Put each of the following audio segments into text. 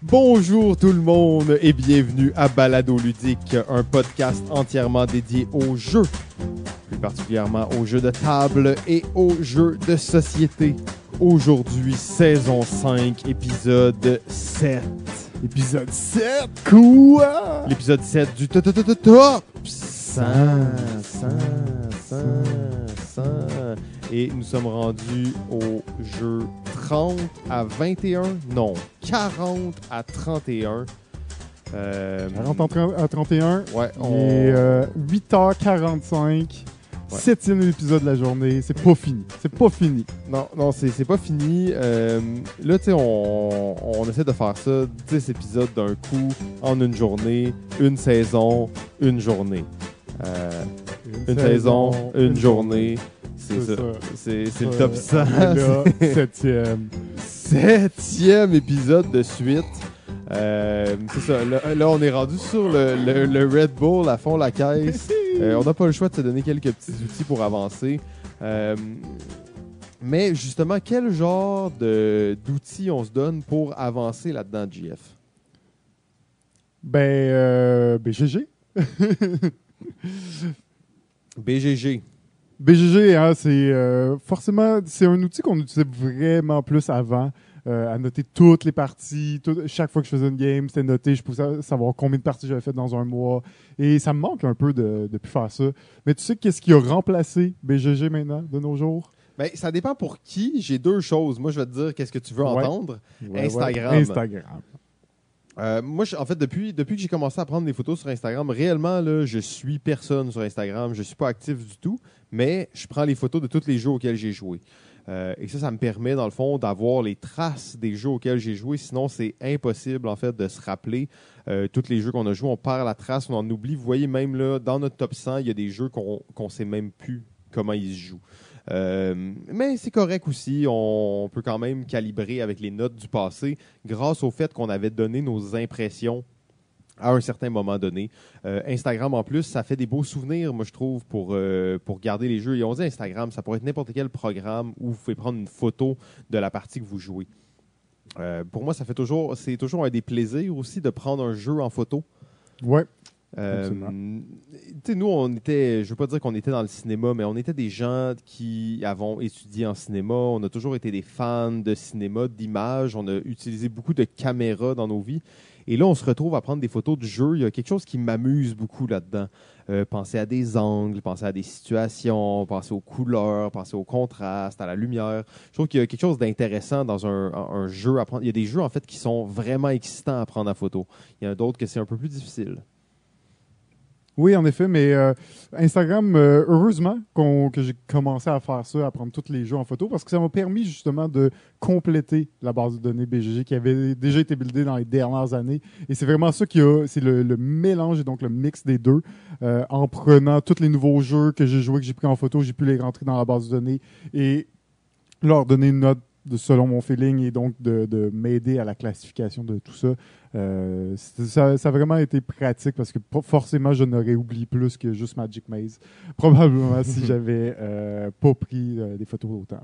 Bonjour tout le monde et bienvenue à Balado Ludique, un podcast entièrement dédié aux jeux, plus particulièrement aux jeux de table et aux jeux de société. Aujourd'hui, saison 5, épisode 7. Épisode 7, quoi? L'épisode 7 du top top top 100, 100, 100, 100. Et nous sommes rendus au jeu 30 à 21, non, 40 à 31. Euh, 40 à 31, Ouais, il on... est euh, 8h45, Ouais. septième épisode de la journée. C'est pas fini. C'est pas fini. Non, non, c'est pas fini. Euh, là, tu sais, on, on essaie de faire ça, 10 épisodes d'un coup, en une journée, une saison, une journée. Euh, une saison, une journée. C'est ça. ça. C'est le Euh, top 100. et là, septième. Septième épisode de suite. Euh, c'est ça. Là, là, on est rendu sur le, le- le Red Bull à fond la caisse. Euh, on n'a pas le choix de se donner quelques petits outils pour avancer. Euh, mais justement, quel genre d'outils on se donne pour avancer là-dedans, JF? Ben, euh, BGG. BGG. BGG, hein, c'est euh, forcément c'est un outil qu'on utilisait vraiment plus avant. euh, à noter toutes les parties. tout- chaque fois que je faisais une game, c'était noté. Je pouvais savoir combien de parties j'avais fait dans un mois. Et ça me manque un peu de ne plus faire ça. Mais tu sais qu'est-ce qui a remplacé BGG maintenant, de nos jours? Ben, ça dépend pour qui. J'ai deux choses. Moi, je vais te dire qu'est-ce que tu veux Ouais. entendre. Ouais, Instagram. ouais. Instagram. Euh, moi, je- en fait, depuis, depuis que j'ai commencé à prendre des photos sur Instagram, réellement, là, je suis personne sur Instagram. Je suis pas actif du tout, mais je prends les photos de tous les jeux auxquels j'ai joué. Euh, et ça, ça me permet, dans le fond, d'avoir les traces des jeux auxquels j'ai joué. Sinon, c'est impossible, en fait, de se rappeler euh, tous les jeux qu'on a joués. On perd la trace, on en oublie. Vous voyez, même là, dans notre top 100, il y a des jeux qu'on qu'on sait même plus comment ils se jouent. Euh, mais c'est correct aussi. On peut quand même calibrer avec les notes du passé grâce au fait qu'on avait donné nos impressions à un certain moment donné. Euh, Instagram, en plus, ça fait des beaux souvenirs, moi, je trouve, pour, euh, pour garder les jeux. Et on dit Instagram, ça pourrait être n'importe quel programme où vous pouvez prendre une photo de la partie que vous jouez. Euh, pour moi, ça fait toujours, c'est toujours un des plaisirs aussi de prendre un jeu en photo. Ouais. Euh, Absolument. tu sais, nous, on était, je veux pas dire qu'on était dans le cinéma, mais on était des gens qui avons étudié en cinéma. On a toujours été des fans de cinéma, d'images. On a utilisé beaucoup de caméras dans nos vies. Et là, on se retrouve à prendre des photos de jeu. Il y a quelque chose qui m'amuse beaucoup là-dedans. Euh, penser à des angles, penser à des situations, penser aux couleurs, penser au contraste, à la lumière. Je trouve qu'il y a quelque chose d'intéressant dans un, un jeu à prendre. Il y a des jeux, en fait, qui sont vraiment excitants à prendre en photo. Il y en a d'autres que c'est un peu plus difficile. Oui, en effet, mais euh, Instagram, euh, heureusement que j'ai commencé à faire ça, à prendre tous les jeux en photo, parce que ça m'a permis justement de compléter la base de données BGG qui avait déjà été buildée dans les dernières années. Et c'est vraiment ça qui a, c'est le, le mélange et donc le mix des deux. Euh, en prenant tous les nouveaux jeux que j'ai joués, que j'ai pris en photo, j'ai pu les rentrer dans la base de données et leur donner une note de, selon mon feeling et donc de, de m'aider à la classification de tout ça. Euh, ça. Ça a vraiment été pratique parce que forcément, je n'aurais oublié plus que juste Magic Maze. Probablement si j'avais euh, pas pris euh, des photos autant.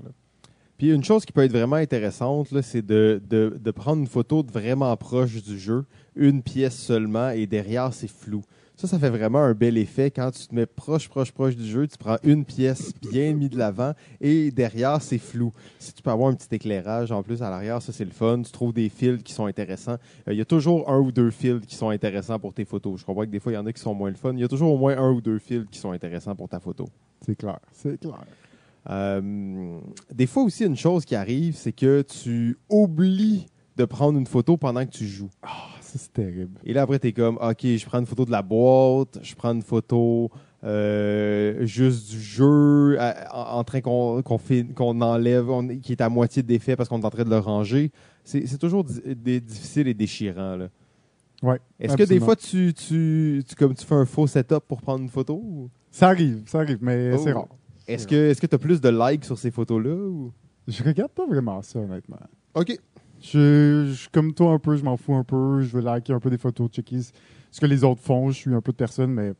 Puis une chose qui peut être vraiment intéressante, c'est de, de, de prendre une photo de vraiment proche du jeu, une pièce seulement, et derrière, c'est flou. Ça, ça fait vraiment un bel effet. Quand tu te mets proche, proche, proche du jeu, tu prends une pièce bien mise de l'avant, et derrière, c'est flou. Si tu peux avoir un petit éclairage en plus à l'arrière, ça, c'est le fun. Tu trouves des fils qui sont intéressants. Euh, Il y a toujours un ou deux fils qui sont intéressants pour tes photos. Je comprends que des fois, il y en a qui sont moins le fun. Il y a toujours au moins un ou deux fils qui sont intéressants pour ta photo. C'est clair. C'est clair. Euh, des fois aussi, une chose qui arrive, c'est que tu oublies de prendre une photo pendant que tu joues. Ah, c'est terrible. Et là, après, tu es comme, OK, je prends une photo de la boîte, je prends une photo euh, juste du jeu, à- en, en train qu'on enlève, on- qui est à moitié défait parce qu'on est en train de le ranger. C'est toujours difficile et déchirant. là. Ouais, Est-ce que des fois, tu, tu, tu, comme tu fais un faux setup pour prendre une photo? ou- Ça arrive, ça arrive, mais Oh. c'est rare. Est-ce que tu as plus de likes sur ces photos-là? ou- Je regarde pas vraiment ça, honnêtement. OK. Je, je suis comme toi un peu, je m'en fous un peu, je veux liker un peu des photos, checker ce que les autres font, je suis un peu de personne, mais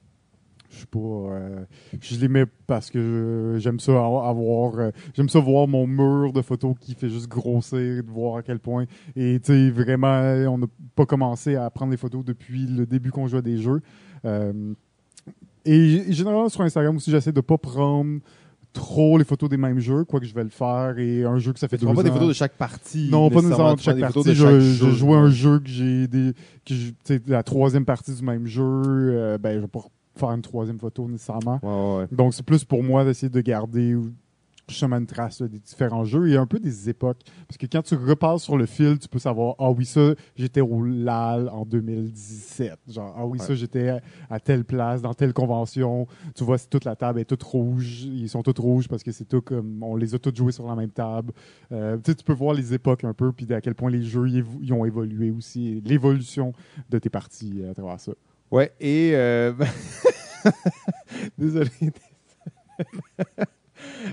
Je sais pas. euh, je les mets parce que j'aime ça avoir. euh, j'aime ça voir mon mur de photos qui fait juste grossir, de voir à quel point. Et tu sais, vraiment, on n'a pas commencé à prendre des photos depuis le début qu'on joue à des jeux. Euh, et généralement sur Instagram aussi, j'essaie de pas prendre trop les photos des mêmes jeux, quoique je vais le faire. Et un jeu que ça fait Tu deux prends pas des ans- photos de chaque partie. non, pas nécessairement de chaque partie. de Je, chaque je jeu. à un jeu que j'ai des. Que sais, la troisième partie du même jeu, euh, ben, je vais pas faire une troisième photo nécessairement. Ouais, ouais. Donc, c'est plus pour moi d'essayer de garder justement une trace là, des différents jeux et un peu des époques. Parce que quand tu repasses sur le fil, tu peux savoir Ah oui, ça, j'étais au LAL en 2017. Genre, ah oui, ça, j'étais à, à telle place, dans telle convention. Tu vois, toute la table est toute rouge. Ils sont tous rouges parce que c'est tout comme. On les a tous joués sur la même table. Euh, tu sais, tu peux voir les époques un peu, puis à quel point les jeux ils ont évolué aussi, l'évolution de tes parties euh, à travers ça. Ouais, et. euh, Désolé.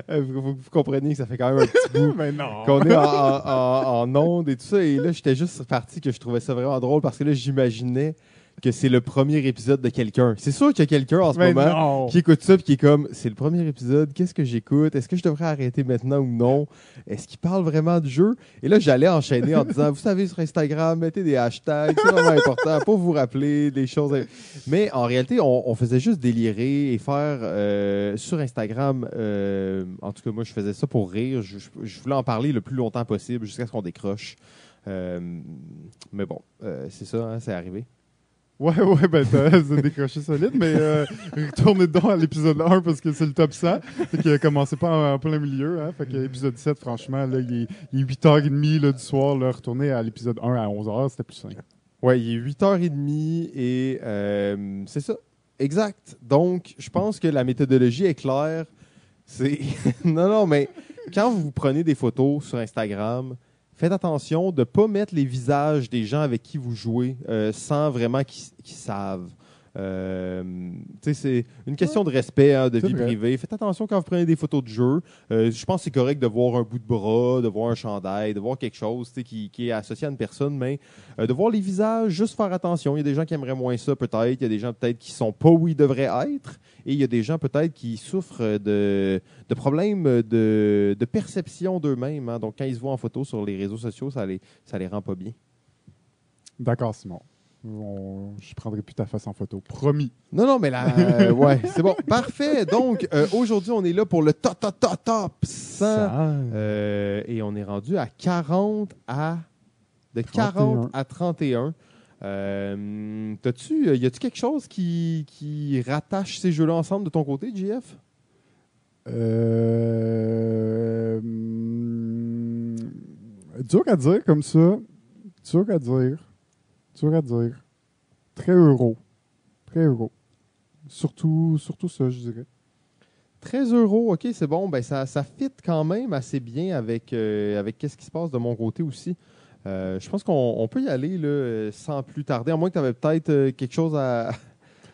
Euh, vous, vous- vous comprenez que ça fait quand même un petit bout qu'on est en, en, en- en onde et tout ça. Et là, j'étais juste parti que je trouvais ça vraiment drôle parce que là, j'imaginais que c'est le premier épisode de quelqu'un. C'est sûr qu'il y a quelqu'un en ce Mais moment non! qui écoute ça et qui est comme c'est le premier épisode, qu'est-ce que j'écoute? Est-ce que je devrais arrêter maintenant ou non? Est-ce qu'il parle vraiment du jeu? Et là, j'allais enchaîner en disant vous savez, sur Instagram, mettez des hashtags, c'est vraiment important pour vous rappeler des choses. Mais en réalité, on, on faisait juste délirer et faire euh, sur Instagram. euh, en tout cas, moi, je faisais ça pour rire. Je, voulais en parler le plus longtemps possible jusqu'à ce qu'on décroche. Euh, mais bon, euh, c'est ça, hein, c'est arrivé. Ouais, ouais, ben t'as décroché solide, mais euh, retournez donc à l'épisode 1 parce que c'est le top 100. Fait qu'il a commencé pas en, plein milieu. Hein, fait que l'épisode 7, franchement, là, il, est, il est 8h30 là, du soir. Là, retourner à l'épisode 1 à 11h, c'était plus simple. Ouais, il est 8h30 et euh, c'est ça. Exact. Donc, je pense que la méthodologie est claire. C'est. non, non, mais quand vous prenez des photos sur Instagram, faites attention de ne pas mettre les visages des gens avec qui vous jouez euh, sans vraiment qu'ils qu'ils savent. Euh, c'est une question de respect, hein, de vie vrai. privée. Faites attention quand vous prenez des photos de jeu. Euh, je pense que c'est correct de voir un bout de bras, de voir un chandail, de voir quelque chose qui, qui est associé à une personne, mais euh, de voir les visages, juste faire attention. Il y a des gens qui aimeraient moins ça, peut-être. Il y a des gens, peut-être, qui sont pas où ils devraient être. Et il y a des gens, peut-être, qui souffrent de, de problèmes de, de perception d'eux-mêmes. hein. Donc, quand ils se voient en photo sur les réseaux sociaux, ça les, ça les rend pas bien. D'accord, Simon. On- je prendrai plus ta face en photo. Promis. Non, non, mais là, euh, ouais, c'est bon. Parfait. Donc, euh, aujourd'hui, on est là pour le top, top, top, top 100. Euh, et on est rendu à 40 à. De 40 à 31. Euh, t'as-tu, y a-tu quelque chose qui, qui rattache ces jeux-là ensemble de ton côté, JF? Euh, hum, dur à dire comme ça. Dur à dire. Dur à dire. Très euro. Très euro. Surtout, surtout ça, je dirais. 13 euros, ok, c'est bon. Ben, ça, ça fit quand même assez bien avec, euh, avec qu'est-ce qui se passe de mon côté aussi. Euh, je pense qu'on on peut y aller là, sans plus tarder, à moins que tu avais peut-être euh, quelque chose à.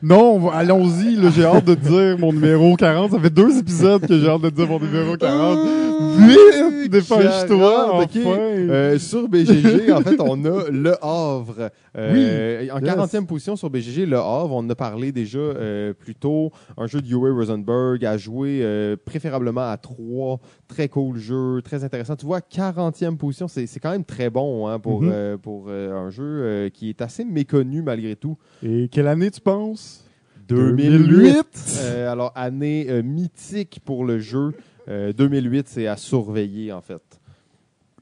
Non, allons-y. J'ai hâte de dire mon numéro 40. Ça fait deux épisodes que j'ai hâte de dire mon numéro 40. Vite, dépêche-toi. 40, ok. Enfin. Euh, sur BGG, en fait, on a Le Havre. Euh, en yes. 40e position sur BGG, Le Havre, on en a parlé déjà euh, plus tôt. Un jeu de Uwe Rosenberg à jouer préférablement à 3. Très cool jeu, très intéressant. Tu vois, 40e position, c'est quand même très bon hein, pour, Mhm. pour un jeu qui est assez méconnu malgré tout. Et quelle année tu penses? 2008. Euh, alors, année euh, mythique pour le jeu. Euh, 2008, c'est à surveiller, en fait.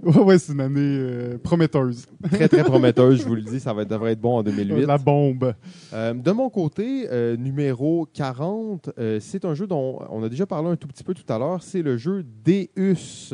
Ouais, ouais, c'est une année euh, prometteuse. Très, très prometteuse, je vous le dis. Ça va, devrait être bon en 2008. La bombe. Euh, de mon côté, euh, numéro 40, euh, c'est un jeu dont on a déjà parlé un tout petit peu tout à l'heure. C'est le jeu Deus.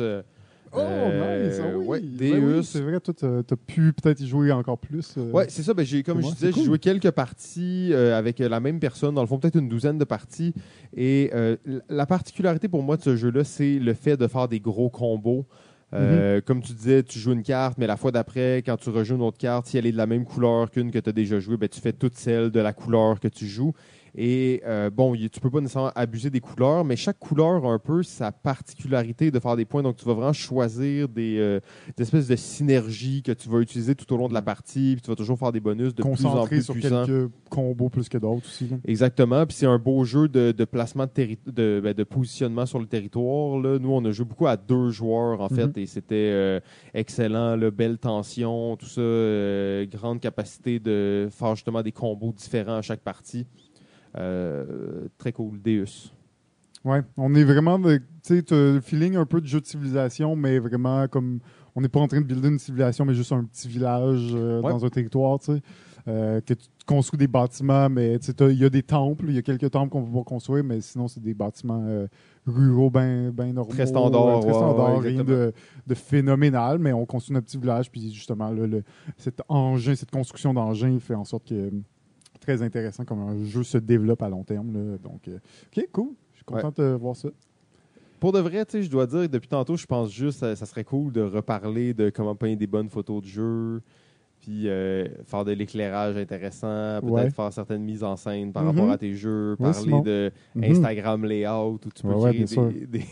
Oh, Euh, nice. ah oui. ouais, Ben oui, Deus. c'est vrai, toi, t'as as pu peut-être y jouer encore plus. euh. Ouais, c'est ça. Ben, j'ai, comme je disais, c'est j'ai cool. joué quelques parties euh, avec euh, la même personne, dans le fond, peut-être une douzaine de parties. Et euh, l- la particularité pour moi de ce jeu-là, c'est le fait de faire des gros combos. Euh, Comme tu disais, tu joues une carte, mais la fois d'après, quand tu rejoues une autre carte, si elle est de la même couleur qu'une que tu as déjà jouée, ben, tu fais toute celle de la couleur que tu joues. Et euh, bon, tu peux pas nécessairement abuser des couleurs, mais chaque couleur a un peu sa particularité de faire des points. Donc, tu vas vraiment choisir des, euh, des espèces de synergies que tu vas utiliser tout au long de la partie. Puis tu vas toujours faire des bonus de plus en plus sur puissants. quelques combos plus que d'autres aussi. là. Exactement. Puis c'est un beau jeu de, de placement de, de, ben, de positionnement sur le territoire. Là. Nous, on a joué beaucoup à deux joueurs, en fait, Mhm. et c'était euh, excellent. là. belle tension, tout ça. euh, grande capacité de faire justement des combos différents à chaque partie. Euh, très cool. Deus. Ouais, on est vraiment, tu sais, le feeling un peu de jeu de civilisation, mais vraiment comme on n'est pas en train de builder une civilisation, mais juste un petit village euh, Ouais. dans un territoire, tu sais, euh, que tu construis des bâtiments, mais tu sais, il y a des temples, il y a quelques temples qu'on peut pas construire, mais sinon c'est des bâtiments euh, ruraux ben, ben normaux, Très standard, très standard, ouais, rien de, de phénoménal, mais on construit notre petit village, puis justement là, le, cet engin, cette construction d'engin fait en sorte que très intéressant comme un jeu se développe à long terme, là. donc euh, ok, cool, je suis content de voir ça. Pour de vrai, tu sais, je dois dire, depuis tantôt, je pense juste que ça serait cool de reparler de comment peindre des bonnes photos de jeu, puis euh, faire de l'éclairage intéressant, peut-être Ouais. faire certaines mises en scène par Mhm. rapport à tes jeux, parler de Mhm. Instagram layout où tu peux Ouais, créer des,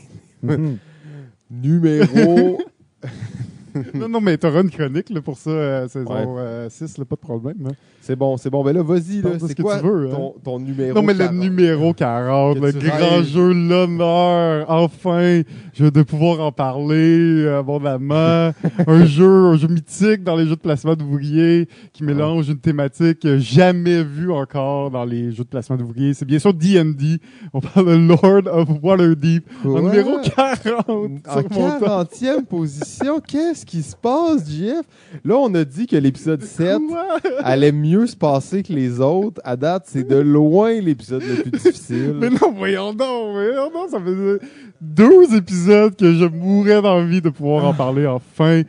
Mhm. numéros. non, non, mais t'auras une chronique là, pour ça, euh, saison Ouais. euh, 6, là, pas de problème. hein. c'est bon, c'est bon. Ben là, vas-y, là, Parle de ce c'est que quoi tu veux, hein. ton, ton numéro Non, mais le 40? numéro 40, Que le tu grand rêves. jeu, l'honneur, enfin, je vais de pouvoir en parler euh, abondamment. un jeu, un jeu mythique dans les jeux de placement d'ouvriers qui mélange une thématique jamais vue encore dans les jeux de placement d'ouvriers. C'est bien sûr D&D. On parle de Lord of Waterdeep. Quoi? En numéro 40. En sur mon top. 40e position, qu'est-ce qui se passe, JF? Là, on a dit que l'épisode 7 Quoi? allait mieux se passer que les autres. À date, c'est de loin l'épisode le plus difficile. Mais non, voyons donc, voyons donc, ça faisait deux épisodes que je mourais d'envie de pouvoir en parler enfin.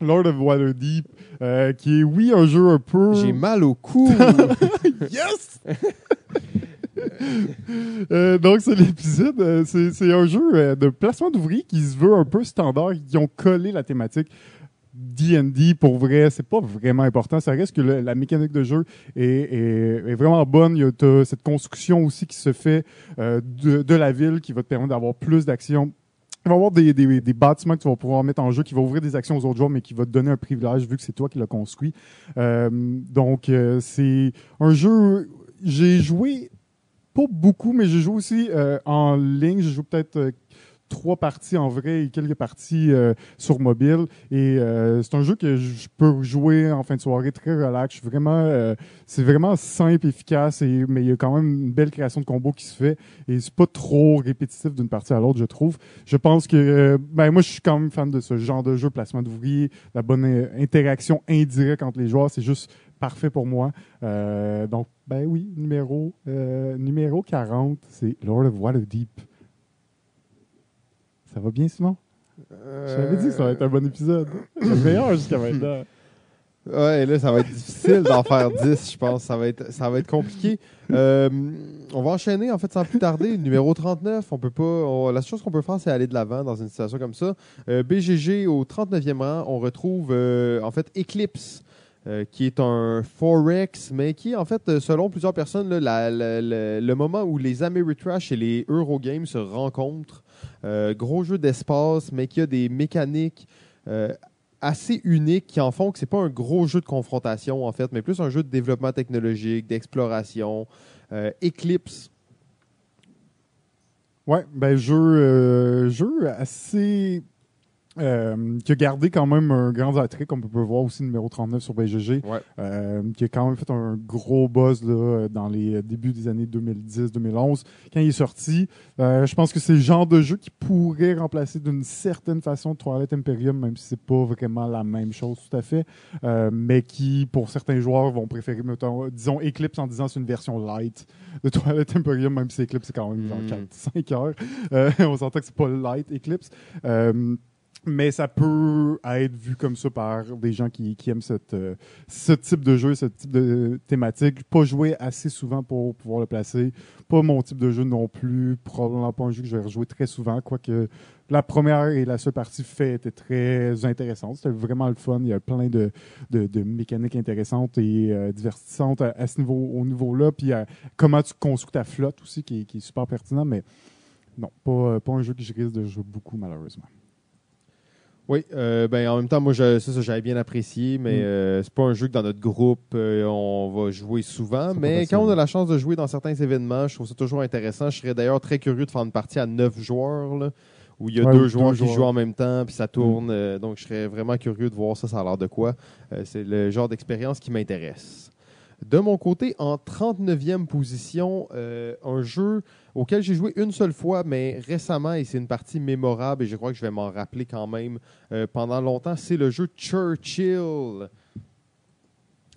Lord of Waterdeep, euh, qui est, oui, un jeu un peu... J'ai mal au cou. Yes! Euh, donc, c'est l'épisode. euh, c'est un jeu euh, de placement d'ouvriers qui se veut un peu standard, qui ont collé la thématique D&D pour vrai, c'est pas vraiment important. Ça reste que la mécanique de jeu est, vraiment bonne. Il y a cette construction aussi qui se fait de, la ville qui va te permettre d'avoir plus d'actions. Il va y avoir des, bâtiments que tu vas pouvoir mettre en jeu qui vont ouvrir des actions aux autres joueurs, mais qui va te donner un privilège vu que c'est toi qui l'as construit. Donc, c'est un jeu. J'ai joué pas beaucoup, mais j'ai joué aussi euh, en ligne. J'ai joué peut-être euh, trois parties en vrai et quelques parties euh, sur mobile. Et euh, c'est un jeu que je peux jouer en fin de soirée très relax. Je suis vraiment, euh, c'est vraiment simple, efficace, et, mais il y a quand même une belle création de combos qui se fait. Et c'est pas trop répétitif d'une partie à l'autre, je trouve. Je pense que, euh, ben moi, je suis quand même fan de ce genre de jeu, placement d'ouvriers, la bonne interaction indirecte entre les joueurs. C'est juste parfait pour moi. Euh, donc, ben oui, numéro, euh, numéro 40, c'est Lord of Waterdeep. Ça va bien, Simon? Je t'avais dit que ça va être un bon épisode. Le meilleur jusqu'à maintenant. Ouais, là, ça va être difficile d'en faire 10, je pense. Ça va être, ça va être compliqué. Euh, on va enchaîner, en fait, sans plus tarder. Numéro 39, on peut pas. on- la seule chose qu'on peut faire, c'est aller de l'avant dans une situation comme ça. Euh, BGG, au 39e rang, on retrouve, euh, en fait, Eclipse. Euh, qui est un Forex, mais qui en fait, euh, selon plusieurs personnes, le moment où les Ameritrash et les Eurogames se rencontrent. Euh, gros jeu d'espace, mais qui a des mécaniques assez uniques qui en font que c'est pas un gros jeu de confrontation en fait, mais plus un jeu de développement technologique, d'exploration. Eclipse, Ouais, ben jeu, jeu assez euh, qui a gardé quand même un grand attrait, comme on peut voir aussi numéro 39 sur BGG, Ouais. euh, qui a quand même fait un gros buzz là, dans les débuts des années 2010-2011. Quand il est sorti, euh, je pense que c'est le genre de jeu qui pourrait remplacer d'une certaine façon Twilight Imperium, même si c'est pas vraiment la même chose tout à fait, euh, mais qui, pour certains joueurs, vont préférer, mettons, disons, Eclipse en disant c'est une version light de Twilight Imperium, même si Eclipse c'est quand même genre Mm. 4-5 heures. Euh, on s'entend que c'est pas light Eclipse. Mais ça peut être vu comme ça par des gens qui, qui aiment cette, euh, ce type de jeu, ce type de thématique. Pas joué assez souvent pour pouvoir le placer. Pas mon type de jeu non plus. Probablement pas un jeu que je vais rejouer très souvent, quoique la première et la seule partie fait était très intéressante. C'était vraiment le fun. Il y a plein de, de, de mécaniques intéressantes et euh, divertissantes à, ce niveau, au niveau-là. Puis euh, comment tu construis ta flotte aussi, qui, qui est super pertinent. Mais non, pas, pas un jeu que je risque de jouer beaucoup, malheureusement. Oui, euh, ben en même temps, moi, je- ça, ça, j'avais bien apprécié, mais Mm. euh, c'est pas un jeu que dans notre groupe, euh, on va jouer souvent. Mais quand on a la chance de jouer dans certains événements, je trouve ça toujours intéressant. Je serais d'ailleurs très curieux de faire une partie à neuf joueurs, là, où il y a Ouais, deux ou deux joueurs qui. Mm. jouent en même temps, puis ça tourne. euh, donc, je serais vraiment curieux de voir ça, ça a l'air de quoi. Euh, c'est le genre d'expérience qui m'intéresse. De mon côté, en 39e position, euh, un jeu auquel j'ai joué une seule fois, mais récemment, et c'est une partie mémorable, et je crois que je vais m'en rappeler quand même euh, pendant longtemps, c'est le jeu Churchill.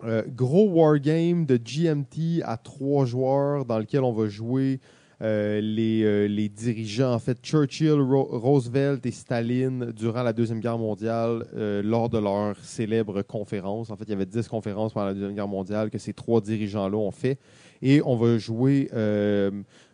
Euh, gros wargame de GMT à trois joueurs dans lequel on va jouer euh, les, euh, les dirigeants, en fait, Churchill, Ro- Roosevelt et Staline durant la Deuxième Guerre mondiale euh, lors de leur célèbre conférence. En fait, il y avait dix conférences pendant la Deuxième Guerre mondiale que ces trois dirigeants-là ont fait. Et on va jouer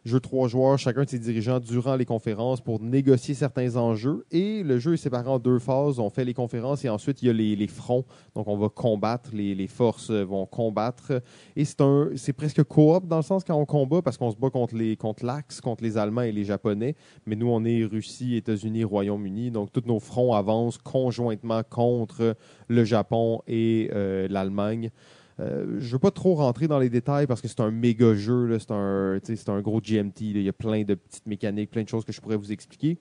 jeu trois joueurs, chacun de ces dirigeants durant les conférences pour négocier certains enjeux. Et le jeu est séparé en deux phases. On fait les conférences et ensuite il y a les, les fronts. Donc on va combattre, les, les forces vont combattre. Et c'est un, c'est presque coop dans le sens quand on combat parce qu'on se bat contre les contre l'Axe, contre les Allemands et les Japonais. Mais nous on est Russie, États-Unis, Royaume-Uni. Donc tous nos fronts avancent conjointement contre le Japon et euh, l'Allemagne. Euh, je ne veux pas trop rentrer dans les détails parce que c'est un méga jeu, c'est un, gros GMT. Il y a plein de petites mécaniques, plein de choses que je pourrais vous expliquer.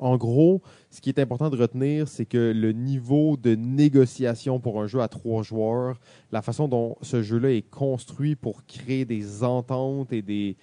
En gros, ce qui est important de retenir, c'est que le niveau de négociation pour un jeu à trois joueurs, la façon dont ce jeu-là est construit pour créer des ententes et des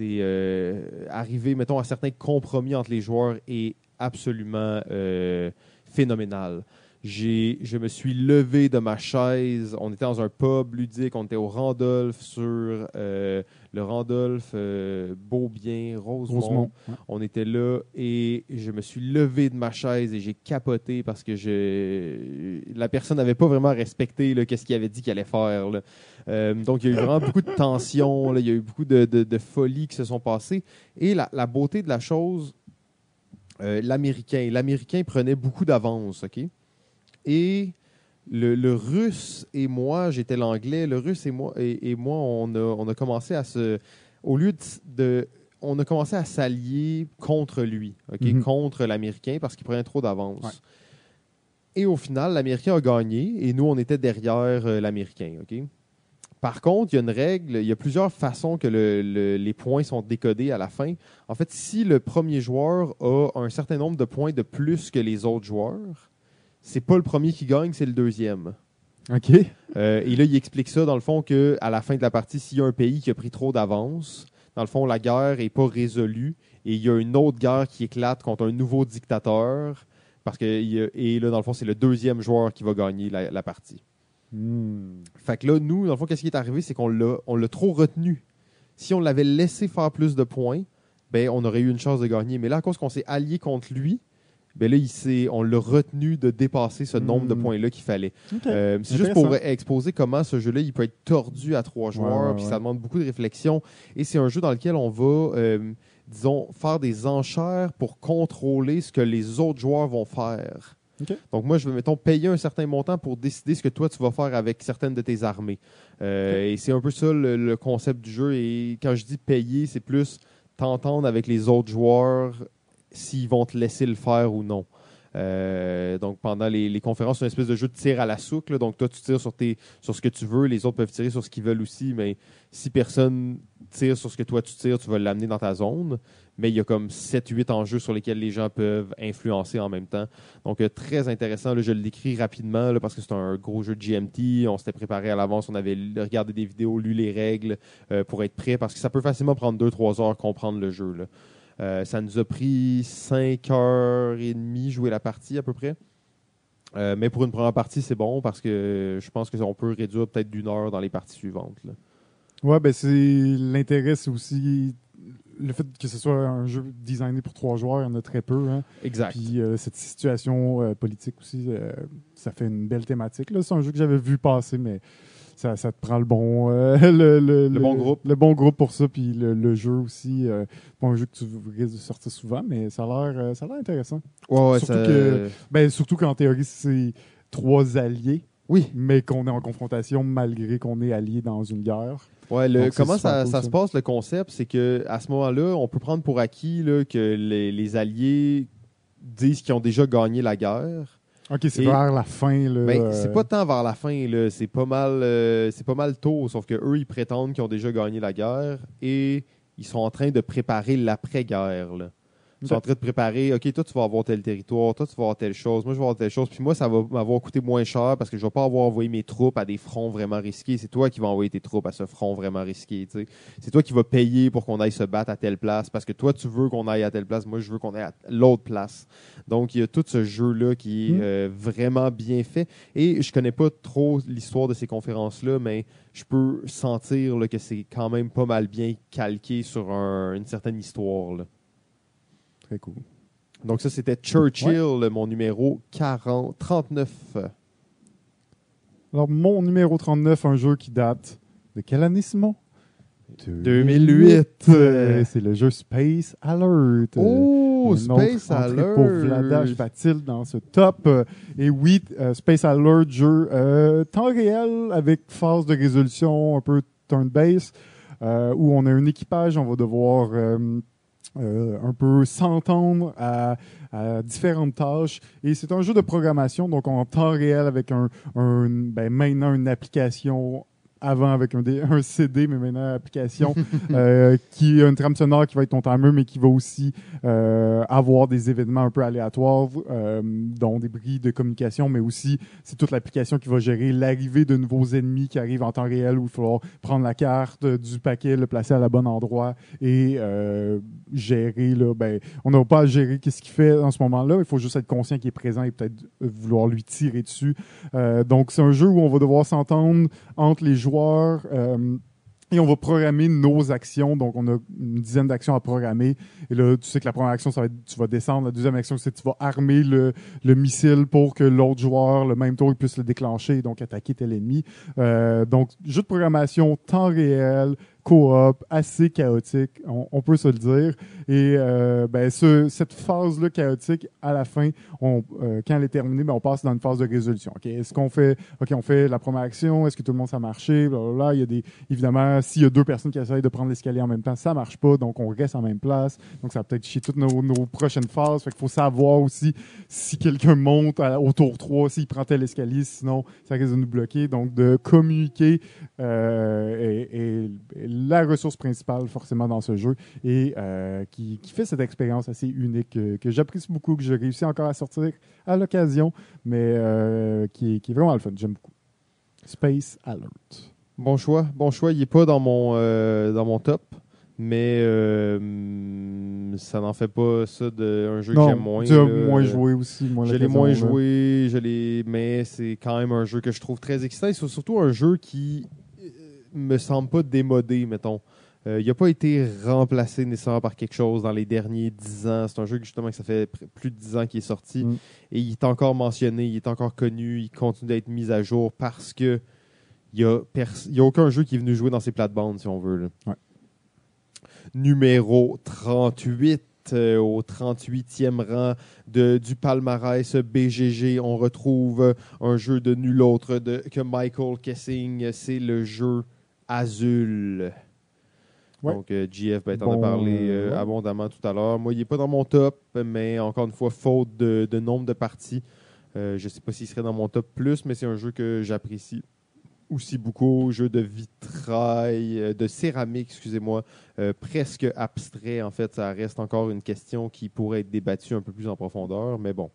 euh, arriver, mettons, à certains compromis entre les joueurs est absolument euh, phénoménal. J'ai, je me suis levé de ma chaise. On était dans un pub ludique. On était au Randolph sur euh, le Randolph euh, Beaubien, Rosemont. Rosemont. ouais. On était là et je me suis levé de ma chaise et j'ai capoté parce que je... la personne n'avait pas vraiment respecté qu'est-ce qu'il avait dit qu'il allait faire. là. Euh, donc, il y a eu vraiment beaucoup de tensions, là, il y a eu beaucoup de, de, de folies qui se sont passées. Et la, la beauté de la chose, euh, l'Américain. L'Américain prenait beaucoup d'avance, OK? Et le, le Russe et moi, j'étais l'Anglais, le Russe et moi, et, et moi on, a, on a commencé à se... Au lieu de... de- on a commencé à s'allier contre lui? Mhm. Contre l'Américain parce qu'il prenait trop d'avance. Ouais. Et au final, l'Américain a gagné et nous, on était derrière euh, l'Américain? Par contre, il y a une règle, il y a plusieurs façons que le- le- les points sont décodés à la fin. En fait, si le premier joueur a un certain nombre de points de plus que les autres joueurs, c'est pas le premier qui gagne, c'est le deuxième. OK. Euh, et là, il explique ça, dans le fond, que à la fin de la partie, s'il y a un pays qui a pris trop d'avance, dans le fond, la guerre n'est pas résolue et il y a une autre guerre qui éclate contre un nouveau dictateur. Parce que, et là, dans le fond, c'est le deuxième joueur qui va gagner la, la partie. Hmm. Fait que là, nous, dans le fond, qu'est-ce qui est arrivé, c'est qu'on l'a, on l'a trop retenu. Si on l'avait laissé faire plus de points, ben, on aurait eu une chance de gagner. Mais là, à cause qu'on s'est allié contre lui, ben là, il s'est, on l'a retenu de dépasser ce nombre de Mm. points-là qu'il fallait. Euh, c'est juste pour exposer comment ce jeu-là, il peut être tordu à trois joueurs, puis ça demande beaucoup de réflexion. Et c'est un jeu dans lequel on va, euh, disons, faire des enchères pour contrôler ce que les autres joueurs vont faire. Donc moi, je vais, mettons, payer un certain montant pour décider ce que toi, tu vas faire avec certaines de tes armées. Euh, Et c'est un peu ça le, le concept du jeu. Et quand je dis payer, c'est plus t'entendre avec les autres joueurs s'ils vont te laisser le faire ou non. Euh, donc pendant les, conférences, c'est une espèce de jeu de tir à la souque. Donc toi, tu tires sur, ce que tu veux, les autres peuvent tirer sur ce qu'ils veulent aussi, mais si personne tire sur ce que toi tu tires, tu vas l'amener dans ta zone. Mais il y a comme 7-8 enjeux sur lesquels les gens peuvent influencer en même temps. Donc euh, très intéressant. Je le décris rapidement parce que c'est un gros jeu de GMT. On s'était préparé à l'avance, on avait regardé des vidéos, lu les règles euh, pour être prêt parce que ça peut facilement prendre 2-3 heures comprendre le jeu. Euh, ça nous a pris 5 heures et demie jouer la partie à peu près. Euh, mais pour une première partie, c'est bon parce que je pense qu'on peut réduire peut-être d'une heure dans les parties suivantes. là. Ouais, ben c'est l'intérêt, c'est aussi le fait que ce soit un jeu designé pour trois joueurs, il y en a très peu. Hein. Exact. Puis euh, cette situation politique aussi, ça fait une belle thématique. C'est un jeu que j'avais vu passer, mais ça, ça te prend le bon, euh, le, le, Le bon groupe. Le bon groupe pour ça, puis le, le jeu aussi. Euh, pas un jeu que tu risques de sortir souvent, mais ça a l'air, euh, ça a l'air intéressant. Ouais, ouais, Surtout ça- que- Ben, surtout qu'en théorie, c'est trois alliés, Oui. mais qu'on est en confrontation malgré qu'on est alliés dans une guerre. Ouais, le, Donc, comment ça, cool, ça ça. se passe, le concept, c'est que à ce moment-là, on peut prendre pour acquis là, que les, les Alliés disent qu'ils ont déjà gagné la guerre. Ok, c'est vers la fin. Là, Mais euh, c'est pas tant vers la fin, là. C'est pas mal, euh, c'est pas mal tôt. Sauf que eux, ils prétendent qu'ils ont déjà gagné la guerre et ils sont en train de préparer l'après-guerre. là. Ils sont en train de préparer, OK, toi, tu vas avoir tel territoire, toi, tu vas avoir telle chose, moi, je vais avoir telle chose. Puis moi, ça va m'avoir coûté moins cher parce que je vais pas avoir envoyé mes troupes à des fronts vraiment risqués. C'est toi qui vas envoyer tes troupes à ce front vraiment risqué. tu sais. C'est toi qui vas payer pour qu'on aille se battre à telle place parce que toi, tu veux qu'on aille à telle place, moi, je veux qu'on aille à l'autre place. Donc, il y a tout ce jeu-là qui est Mm. euh, vraiment bien fait. Et je connais pas trop l'histoire de ces conférences-là, mais je peux sentir là, que c'est quand même pas mal bien calqué sur un- une certaine histoire. là. Très cool. Donc ça, c'était Churchill, mon numéro 40, 39. Alors, mon numéro 39, un jeu qui date de quelle année, Simon? 2008. Euh, C'est le jeu Space Alert. Oh, autre Space Alert! Pour Vladash va-t-il dans ce top? Euh, Et oui, euh, Space Alert, jeu euh, temps réel avec phase de résolution un peu turn-based, euh, où on a un équipage, on va devoir euh, un peu s'entendre à, à différentes tâches. Et c'est un jeu de programmation, donc en temps réel avec un, un ben, maintenant une application avant avec un, un CD, mais maintenant application euh, qui a une trame sonore qui va être ton timer, mais qui va aussi euh, avoir des événements un peu aléatoires, euh, dont des bris de communication, mais aussi c'est toute l'application qui va gérer l'arrivée de nouveaux ennemis qui arrivent en temps réel où il va falloir prendre la carte du paquet, le placer à la bonne endroit et gérer. Là, ben, on n'a pas à gérer qu'est-ce qu'il fait en ce moment-là. Il faut juste être conscient qu'il est présent et peut-être vouloir lui tirer dessus. Donc c'est un jeu où on va devoir s'entendre entre les joueurs. Euh, et on va programmer nos actions. Donc, on a une dizaine d'actions à programmer. Et là, tu sais que la première action, ça va être tu vas descendre. La deuxième action, c'est que tu vas armer le, le missile pour que l'autre joueur, le même tour, il puisse le déclencher et donc attaquer tel ennemi. Euh, donc, jeu de programmation, temps réel, coop, assez chaotique, on, peut se le dire. Et euh, ben, ce- cette phase-là chaotique, à la fin, euh, quand elle est terminée, ben, on passe dans une phase de résolution. Ok, Est-ce qu'on fait, ok, on fait la première action, est-ce que tout le monde ça a marché, blablabla. Il y a des, évidemment, s'il y a deux personnes qui essayent de prendre l'escalier en même temps, ça marche pas, donc on reste en même place. Donc ça va peut-être chier toutes nos, prochaines phases. Fait faut savoir aussi si quelqu'un monte à- au tour 3, s'il prend tel escalier, sinon ça risque de nous bloquer. Donc de communiquer euh, est- est la ressource principale forcément dans ce jeu et euh, qui, qui fait cette expérience assez unique euh, que j'apprécie beaucoup, que j'ai réussi encore à sortir à l'occasion, mais euh, qui, est, qui est vraiment le fun. J'aime beaucoup. Space Alert. Bon choix. Bon choix. Il n'est pas dans mon, dans mon top, mais euh, ça n'en fait pas ça d'un jeu que Non, j'aime moins. tu as moins joué aussi. Moins Je l'ai moins joué, je mais c'est quand même un jeu que je trouve très excitant. Et c'est surtout un jeu qui me semble pas démodé, mettons. Euh, il n'a pas été remplacé nécessairement par quelque chose dans les derniers dix ans. C'est un jeu que justement que ça fait plus de dix ans qu'il est sorti. Mm. Et il est encore mentionné, il est encore connu, il continue d'être mis à jour parce que il n'y a, a aucun jeu qui est venu jouer dans ces plates-bandes, si on veut. là. Ouais. Numéro 38 euh, au 38e rang de, du palmarès BGG, on retrouve un jeu de nul autre de, que Michael Kessing. C'est le jeu Azul. Ouais. Donc, GF, ben, t'en as Bon, parlé euh, euh, ouais. abondamment tout à l'heure. Moi, il n'est pas dans mon top, mais encore une fois, faute de, de nombre de parties. Euh, je ne sais pas s'il serait dans mon top plus, mais c'est un jeu que j'apprécie aussi beaucoup. Jeu de vitrail, euh, de céramique, excusez-moi, euh, presque abstrait. En fait, ça reste encore une question qui pourrait être débattue un peu plus en profondeur, mais bon.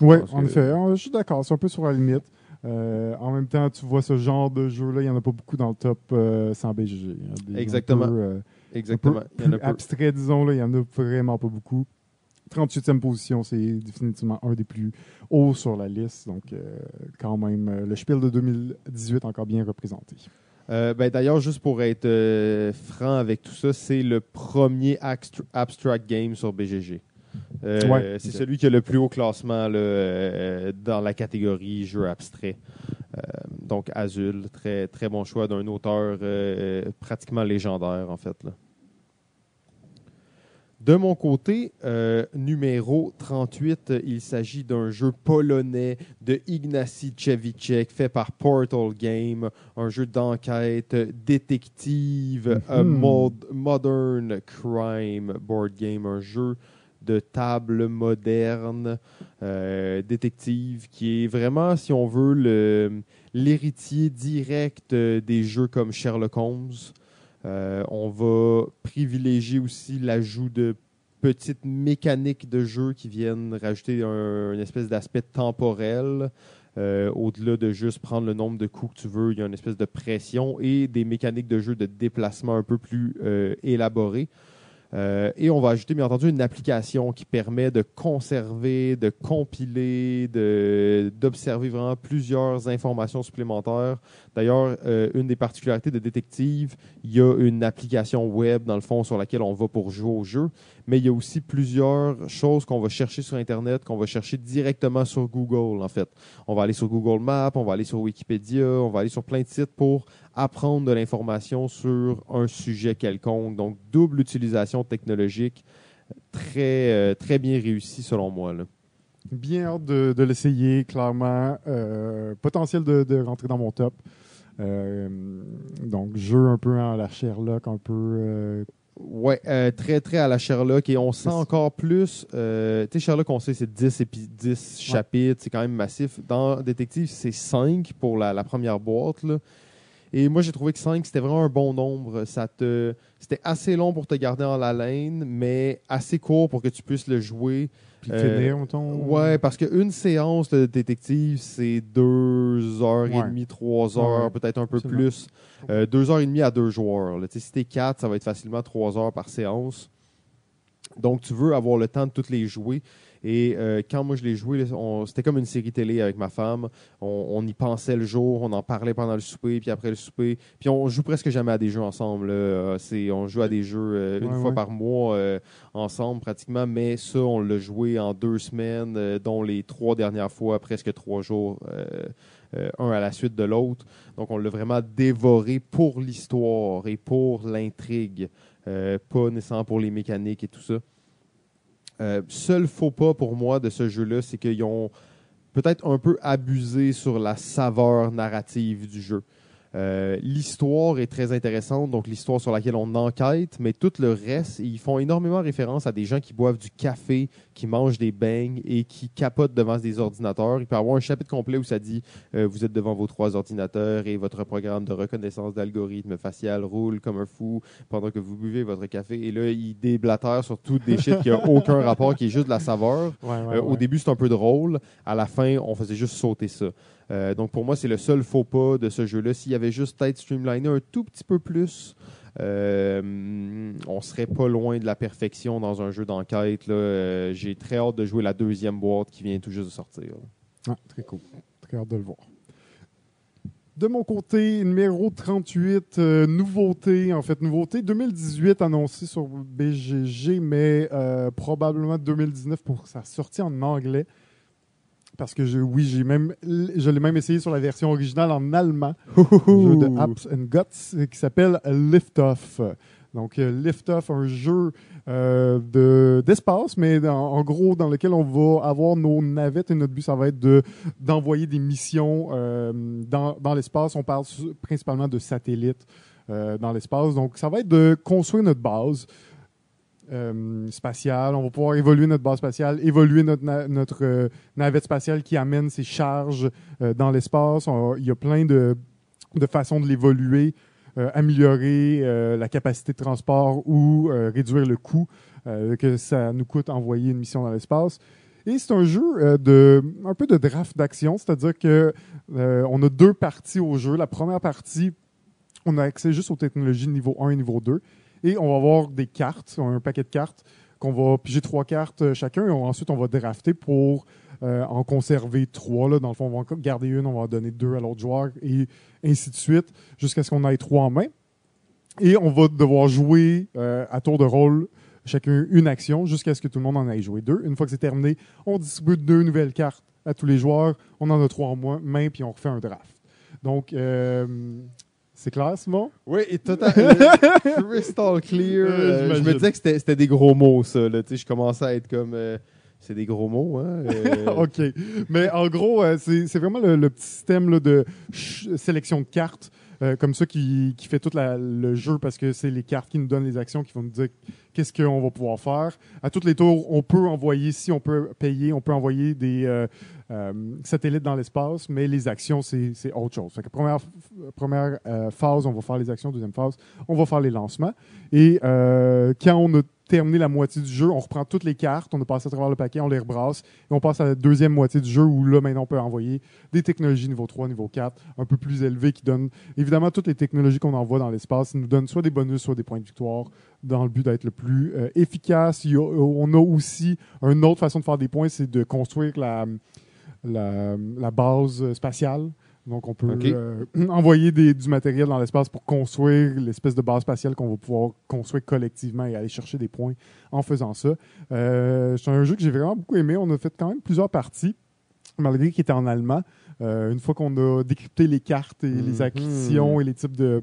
Oui, en effet. Euh, Je suis d'accord. C'est un peu sur la limite. Euh, en même temps, tu vois ce genre de jeu-là, il n'y en a pas beaucoup dans le top euh, sans BGG. Exactement. peu, euh, Exactement. un peu Il y en a plus peu. abstrait, disons, là, il n'y en a vraiment pas beaucoup. 38e position, c'est définitivement un des plus hauts sur la liste. Donc, euh, quand même, le Spiel de 2018 encore bien représenté. Euh, ben, D'ailleurs, juste pour être euh, franc avec tout ça, c'est le premier abstract game sur BGG. Euh, Ouais, c'est celui qui a le plus haut classement là, euh, dans la catégorie jeu abstrait. Euh, donc Azul, très, très bon choix d'un auteur pratiquement légendaire en fait. Là. De mon côté, numéro 38, il s'agit d'un jeu polonais de Ignacy Cevicek fait par Portal Game, un jeu d'enquête détective, un Mhm. mod- modern crime board game, un jeu de table moderne euh, détective qui est vraiment, si on veut, l'héritier direct euh, des jeux comme Sherlock Holmes. Euh, on va privilégier aussi l'ajout de petites mécaniques de jeu qui viennent rajouter un, une espèce d'aspect temporel. Au-delà de juste prendre le nombre de coups que tu veux, il y a une espèce de pression et des mécaniques de jeu de déplacement un peu plus élaborées. Euh, et on va ajouter, bien entendu, une application qui permet de conserver, de compiler, d'observer vraiment plusieurs informations supplémentaires. D'ailleurs, euh, une des particularités de Détective, il y a une application web, dans le fond, sur laquelle on va pour jouer au jeu, mais il y a aussi plusieurs choses qu'on va chercher sur Internet, qu'on va chercher directement sur Google, en fait. On va aller sur Google Maps, on va aller sur Wikipédia, on va aller sur plein de sites pour apprendre de l'information sur un sujet quelconque. Donc, double utilisation technologique, très, euh, bien réussi selon moi. Bien hâte de, l'essayer, clairement. Euh, potentiel de rentrer dans mon top. Euh, donc, jeu un peu à la Sherlock, un peu. euh, Ouais, euh, très, très à la Sherlock. Et on sent encore plus. euh, tu sais, Sherlock, on sait, c'est 10, épi- 10 chapitres, c'est quand même massif. Dans Détective, c'est 5 pour la, la première boîte. là. Et moi, j'ai trouvé que 5, c'était vraiment un bon nombre. Ça te, c'était assez long pour te garder en haleine, mais assez court pour que tu puisses le jouer. Puis Euh, finir, mettons. Ouais, parce qu'une séance de détective, c'est deux heures et demie, trois heures, peut-être un peu plus. Euh, deux heures et demie à deux joueurs. là. Si t'es quatre, ça va être facilement trois heures par séance. Donc, tu veux avoir le temps de toutes les jouer. Et euh, quand moi je l'ai joué, c'était comme une série télé avec ma femme. On, on y pensait le jour, on en parlait pendant le souper, puis après le souper. Puis on joue presque jamais à des jeux ensemble. là. Euh, on joue à des jeux euh, une Ouais, fois ouais. par mois euh, ensemble pratiquement. Mais ça, on l'a joué en deux semaines, dont les trois dernières fois, presque trois jours, euh, un à la suite de l'autre. Donc on l'a vraiment dévoré pour l'histoire et pour l'intrigue, euh, pas nécessairement pour les mécaniques et tout ça. Euh, seul faux pas pour moi de ce jeu-là, c'est qu'ils ont peut-être un peu abusé sur la saveur narrative du jeu. Euh, l'histoire est très intéressante, donc l'histoire sur laquelle on enquête, mais tout le reste, ils font énormément référence à des gens qui boivent du café, qui mangent des beignes et qui capotent devant des ordinateurs. Il peut y avoir un chapitre complet où ça dit euh, vous êtes devant vos trois ordinateurs et votre programme de reconnaissance d'algorithme facial roule comme un fou pendant que vous buvez votre café. Et là, ils déblatèrent sur tout des shit qui n'a aucun rapport, qui est juste de la saveur. Ouais, ouais, Euh, Au début, c'est un peu drôle. À la fin, on faisait juste sauter ça. Euh, donc, pour moi, c'est le seul faux pas de ce jeu-là. S'il y avait juste peut-être streamliné un tout petit peu plus, euh, on serait pas loin de la perfection dans un jeu d'enquête. Euh, J'ai très hâte de jouer la deuxième boîte qui vient tout juste de sortir. Ah, très cool. Très hâte de le voir. De mon côté, numéro 38, euh, nouveauté, en fait, nouveauté 2018 annoncée sur BGG, mais euh, probablement 2019 pour sa sortie en anglais. Parce que je, oui, j'ai même, je l'ai même essayé sur la version originale en allemand, un jeu de Apps and Guts qui s'appelle Lift Off. Donc, euh, Lift Off, un jeu euh, de- d'espace, mais dans- en gros, dans lequel on va avoir nos navettes et notre but, ça va être de d'envoyer des missions euh, dans, dans l'espace. On parle principalement de satellites euh, dans l'espace. Donc, ça va être de construire notre base euh, spatiale. On va pouvoir évoluer notre base spatiale, évoluer notre, euh, navette spatiale qui amène ses charges euh, dans l'espace. Il y a plein de, de façons de l'évoluer. améliorer la capacité de transport ou réduire le coût que ça nous coûte envoyer une mission dans l'espace. Et c'est un jeu de un peu de draft d'action, c'est-à-dire que on a deux parties au jeu. La première partie, on a accès juste aux technologies niveau 1 et niveau 2. Et on va avoir des cartes, un paquet de cartes qu'on va piger trois cartes euh, chacun. Et ensuite, on va drafter pour euh, en conserver trois. Là. Dans le fond, on va garder une, on va en donner deux à l'autre joueur et ainsi de suite jusqu'à ce qu'on ait trois en main. Et on va devoir jouer euh, à tour de rôle chacun une action jusqu'à ce que tout le monde en ait joué deux. Une fois que c'est terminé, on distribue deux nouvelles cartes à tous les joueurs. On en a trois en main, puis on refait un draft. Donc, c'est clair, Simon? Oui, et total, euh, crystal clear. Euh, je me disais que c'était des gros mots, ça. Là. Tu sais, Je commençais à être comme. euh, c'est des gros mots, hein? euh, OK. Mais en gros, c'est vraiment le, le petit système là, de sélection de cartes, comme ça, qui, qui fait tout la- le jeu parce que c'est les cartes qui nous donnent les actions qui vont nous dire qu'est-ce qu'on va pouvoir faire. À tous les tours, on peut envoyer, si on peut payer, on peut envoyer des euh, euh, satellites dans l'espace, mais les actions, c'est autre chose. Première première euh, phase, on va faire les actions. Deuxième phase, on va faire les lancements. Et quand on a terminé la moitié du jeu, on reprend toutes les cartes, on a passé à travers le paquet, on les rebrasse et on passe à la deuxième moitié du jeu où là maintenant on peut envoyer des technologies niveau 3, niveau 4, un peu plus élevées qui donnent évidemment toutes les technologies qu'on envoie dans l'espace, nous donnent soit des bonus, soit des points de victoire dans le but d'être le plus euh, efficace. Il y a- on a aussi une autre façon de faire des points, c'est de construire la, la, la base spatiale. Donc, on peut euh, envoyer des- du matériel dans l'espace pour construire l'espèce de base spatiale qu'on va pouvoir construire collectivement et aller chercher des points en faisant ça. Euh, c'est un jeu que j'ai vraiment beaucoup aimé. On a fait quand même plusieurs parties, malgré qu'il était en allemand. Euh, une fois qu'on a décrypté les cartes et les Mhm. acquisitions et les types de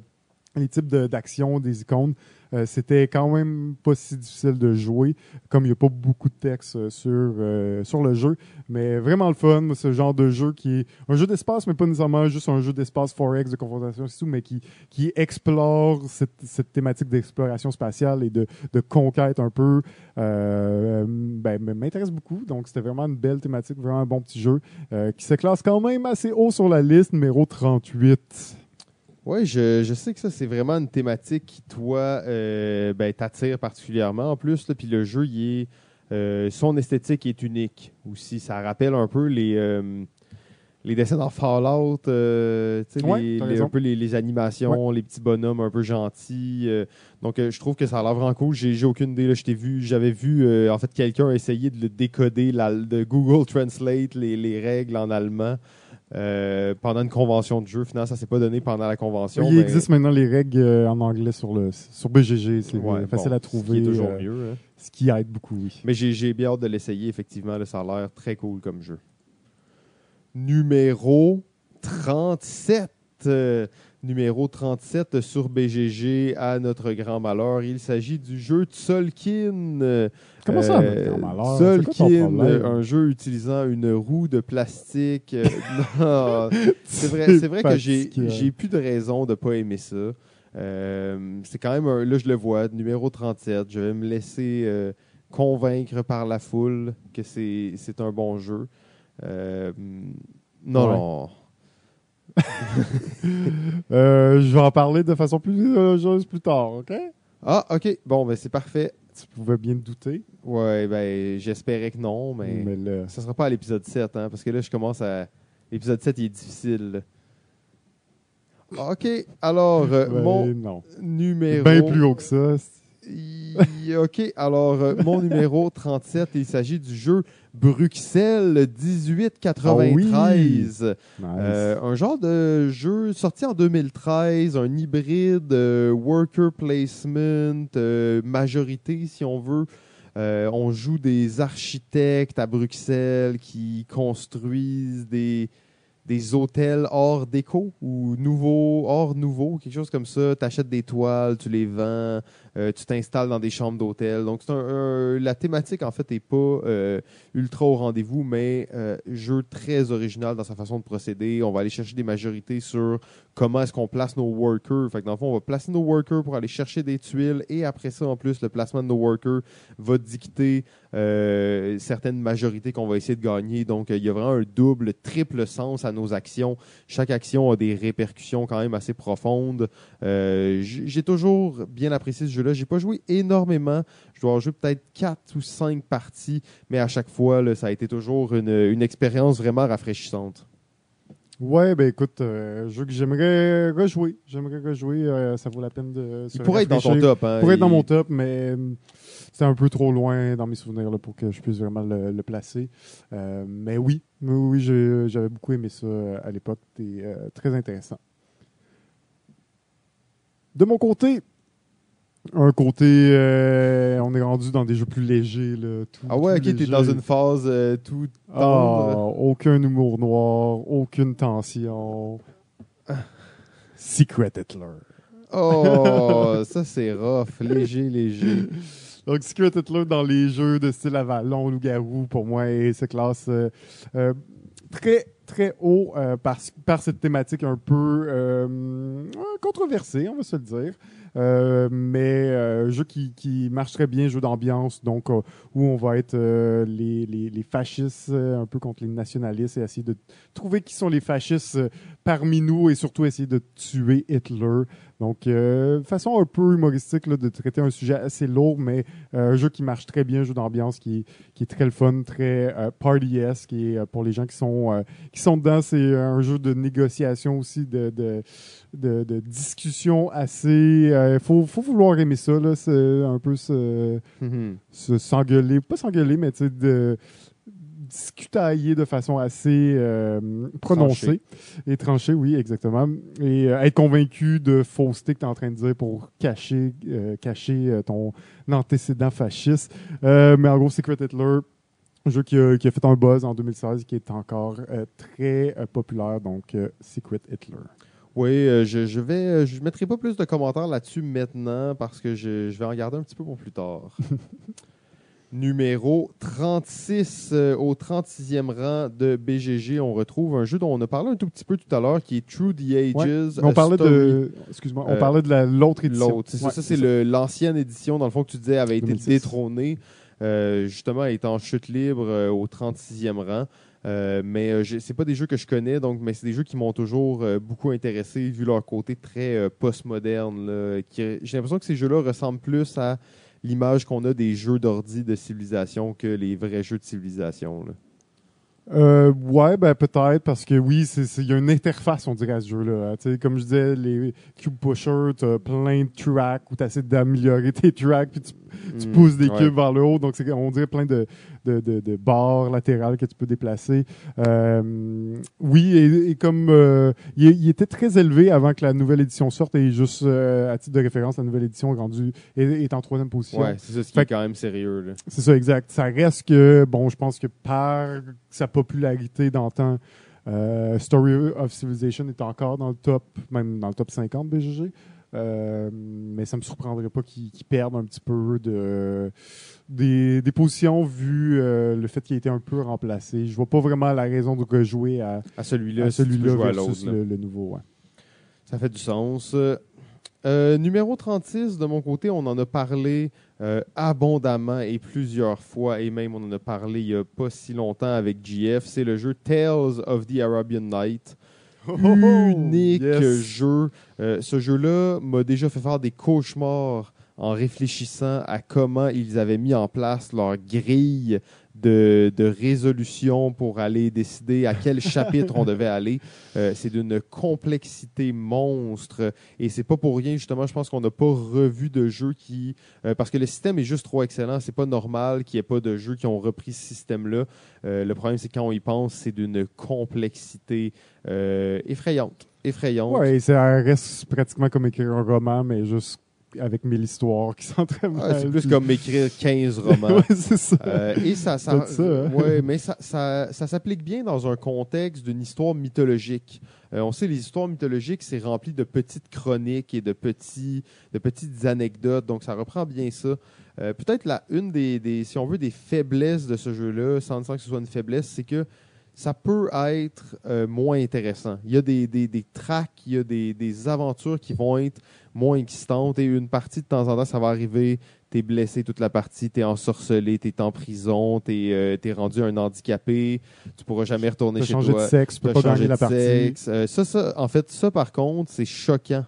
les types de- d'actions des icônes, euh, c'était quand même pas si difficile de jouer, comme il n'y a pas beaucoup de texte euh, sur, euh, sur le jeu. Mais vraiment le fun, ce genre de jeu qui est un jeu d'espace, mais pas nécessairement juste un jeu d'espace Forex de confrontation, tout, mais qui, qui explore cette, cette thématique d'exploration spatiale et de, de conquête un peu, ben, m'intéresse beaucoup. Donc c'était vraiment une belle thématique, vraiment un bon petit jeu, qui se classe quand même assez haut sur la liste, numéro 38. Oui, je, je sais que ça, c'est vraiment une thématique qui, toi, euh, ben, t'attire particulièrement en plus. là, Puis le jeu, il est, euh, son esthétique est unique aussi. Ça rappelle un peu les, euh, les dessins dans Fallout, Ouais, les- un peu les, les animations, les petits bonhommes un peu gentils. donc, je trouve que ça a l'air vraiment cool. J'ai aucune idée. là, je t'ai vu, j'avais vu, en fait, quelqu'un essayer de le décoder, la- de Google Translate les, les règles en allemand. Euh, pendant une convention de jeu, finalement, ça s'est pas donné pendant la convention. Il mais- existe maintenant les règles euh, en anglais sur, le, sur BGG, c'est Ouais, euh, facile bon, à trouver. Ce qui est toujours euh, mieux. hein. Ce qui aide beaucoup, oui. Mais j'ai j'ai bien hâte de l'essayer, effectivement. là, ça a l'air très cool comme jeu. Numéro 37. Numéro 37 sur BGG à notre grand malheur. Il s'agit du jeu Tzolkin. euh, Comment ça, euh, notre grand malheur? Un jeu utilisant une roue de plastique. euh, c'est vrai, c'est vrai que j'ai j'ai plus de raison de ne pas aimer ça. Euh, c'est quand même un, là je le vois, numéro 37. Je vais me laisser euh, convaincre par la foule que c'est c'est un bon jeu. Non, Ouais. non. Euh, je vais en parler de façon plus euh, heureuse plus tard, OK? Ah, ok. Bon, ben c'est parfait. Tu pouvais bien te douter. Ouais, ben j'espérais que non, mais, Mais là, ça sera pas à l'épisode 7, hein, parce que là je commence à. L'épisode 7 il est difficile. Ok, alors euh, ben, mon non. numéro. Bien plus haut que ça. OK, alors euh, mon numéro 37, il s'agit du jeu Bruxelles 1893. Nice. Euh, un genre de jeu sorti en 2013, un hybride euh, worker placement, euh, majorité si on veut. Euh, on joue des architectes à Bruxelles qui construisent des, des hôtels hors déco ou nouveaux, hors nouveau, quelque chose comme ça. Tu achètes des toiles, tu les vends, euh, tu t'installes dans des chambres d'hôtel. Donc, un, un- la thématique, en fait, n'est pas euh, ultra au rendez-vous, mais euh, jeu très original dans sa façon de procéder. On va aller chercher des majorités sur comment est-ce qu'on place nos workers. Fait que dans le fond, on va placer nos workers pour aller chercher des tuiles et après ça, en plus, le placement de nos workers va dicter euh, certaines majorités qu'on va essayer de gagner. Donc, euh, il y a vraiment un double, triple sens à nos actions. Chaque action a des répercussions quand même assez profondes. Euh, J'ai toujours bien apprécié ce jeu-là. J'ai pas joué énormément. Je dois en jouer peut-être quatre ou cinq parties, mais à chaque fois, là, ça a été toujours une, une expérience vraiment rafraîchissante. Ouais, ben écoute, euh, jeu que j'aimerais rejouer. J'aimerais rejouer. euh, ça vaut la peine de. se Il pourrait être dans ton top. Hein, Il pourrait être dans mon top, mais c'est un peu trop loin dans mes souvenirs là, pour que je puisse vraiment le, le placer. Euh, mais oui, oui, j'avais beaucoup aimé ça euh, à l'époque. C'était euh, très intéressant. De mon côté, un côté, euh, on est rendu dans des jeux plus légers. Là, tout- Ah ouais, ok, t'es dans une phase euh, tout Ah, tendre. aucun humour noir, aucune tension. Secret Hitler. Oh, ça c'est rough. Léger, léger. Donc, Secret Hitler dans les jeux de style Avalon, Loup-Garou, pour moi, et se classe euh, euh, très, très haut euh, par, cette thématique un peu controversée, on va se le dire. Mais jeu qui, marche très bien, jeu d'ambiance, donc où on va être les, fascistes un peu contre les nationalistes et essayer de trouver qui sont les fascistes parmi nous et surtout essayer de tuer Hitler. Donc, euh, façon un peu humoristique là, de traiter un sujet assez lourd, mais euh, un jeu qui marche très bien, un jeu d'ambiance qui, qui est très le fun, très euh, party-esque et euh, pour les gens qui sont qui sont dedans, c'est un jeu de négociation aussi, de, de, de, de discussion assez. Il faut, faut vouloir aimer ça, là, c'est un peu se, Mhm. se- s'engueuler, pas s'engueuler, mais tu sais, de discutailler de façon assez euh, prononcée et tranchée, oui, exactement. Et euh, être convaincu de fausseté que tu es en train de dire pour cacher, euh, cacher ton antécédent fasciste. Mais en gros, Secret Hitler, un jeu qui a, qui a fait un buzz en 2016 qui est encore très populaire, donc Secret Hitler. Oui, je, je vais, je mettrai pas plus de commentaires là-dessus maintenant parce que je, je vais en regarder un petit peu pour plus tard. Numéro 36, euh, au 36e rang de BGG, on retrouve un jeu dont on a parlé un tout petit peu tout à l'heure qui est True the Ages. On a parlait Story. de, excuse-moi, on Euh, parlait de la- l'autre édition. L'autre, c'est ça, Ouais, ça c'est le- l'ancienne édition, dans le fond, que tu disais avait été 2006. détrônée, euh, justement, elle est en chute libre au 36e rang. Euh, mais euh, c'est pas des jeux que je connais, donc, mais c'est des jeux qui m'ont toujours euh, beaucoup intéressé, vu leur côté très postmoderne. J'ai l'impression que ces jeux-là ressemblent plus à l'image qu'on a des jeux d'ordi de civilisation que les vrais jeux de civilisation. là? Euh, ouais, ben peut-être parce que oui, il y a une interface, on dirait, à ce jeu-là. hein. Comme je disais, les cube pushers, t'as plein de tracks où tu essaies d'améliorer tes tracks, puis tu, tu Mm, pousses des ouais. cubes vers le haut. Donc, c'est on dirait plein de, de, de, de barres latérales que tu peux déplacer. Euh, oui, et, et comme euh, il, il était très élevé avant que la nouvelle édition sorte, et juste euh, à titre de référence, la nouvelle édition est, rendue, est, est en troisième position. Ouais, c'est ça ce qui Fait est quand même sérieux. C'est ça, exact. Ça reste que, bon, je pense que par sa popularité d'antan, euh, Story of Civilization est encore dans le top, même dans le top 50 BGG. Euh, mais ça me surprendrait pas qu'ils perdent un petit peu de des, des positions vu euh, le fait qu'il a été un peu remplacé. Je vois pas vraiment la raison de rejouer à, À celui-là, à à versus là. le, le nouveau. ouais. Ça fait du sens. Euh, numéro 36, de mon côté, on en a parlé euh, abondamment et plusieurs fois, et même on en a parlé il n'y a pas si longtemps avec GF. C'est le jeu Tales of the Arabian Night. Unique Yes. jeu. Euh, ce jeu-là m'a déjà fait faire des cauchemars en réfléchissant à comment ils avaient mis en place leur grille de, de résolution pour aller décider à quel chapitre on devait aller. Euh, c'est d'une complexité monstre et c'est pas pour rien justement. Je pense qu'on n'a pas revu de jeu qui euh, parce que le système est juste trop excellent. C'est pas normal qu'il n'y ait pas de jeux qui ont repris ce système-là. Euh, le problème c'est quand on y pense, c'est d'une complexité effrayante, effrayante. Et ça reste pratiquement comme écrire un roman, mais juste avec mille histoires qui sont très Ah, c'est plus comme écrire 15 romans. ouais, c'est ça. Euh, et ça, ça, hein? ouais, mais ça, ça, ça s'applique bien dans un contexte d'une histoire mythologique. Euh, on sait les histoires mythologiques, c'est rempli de petites chroniques et de petits, de petites anecdotes, donc ça reprend bien ça. Euh, Peut-être la une des, des, si on veut, des faiblesses de ce jeu-là, sans sans que ce soit une faiblesse, c'est que ça peut être euh, moins intéressant. Il y a des, des, des tracks, il y a des, des aventures qui vont être moins excitantes et une partie de temps en temps, ça va arriver, t'es blessé toute la partie, t'es ensorcelé, t'es en prison, t'es euh, t'es rendu un handicapé, tu pourras jamais retourner Tu chez peux changer toi. de sexe, tu peux Tu pas gagner la partie. Euh, ça, ça, en fait, ça, par contre, c'est choquant.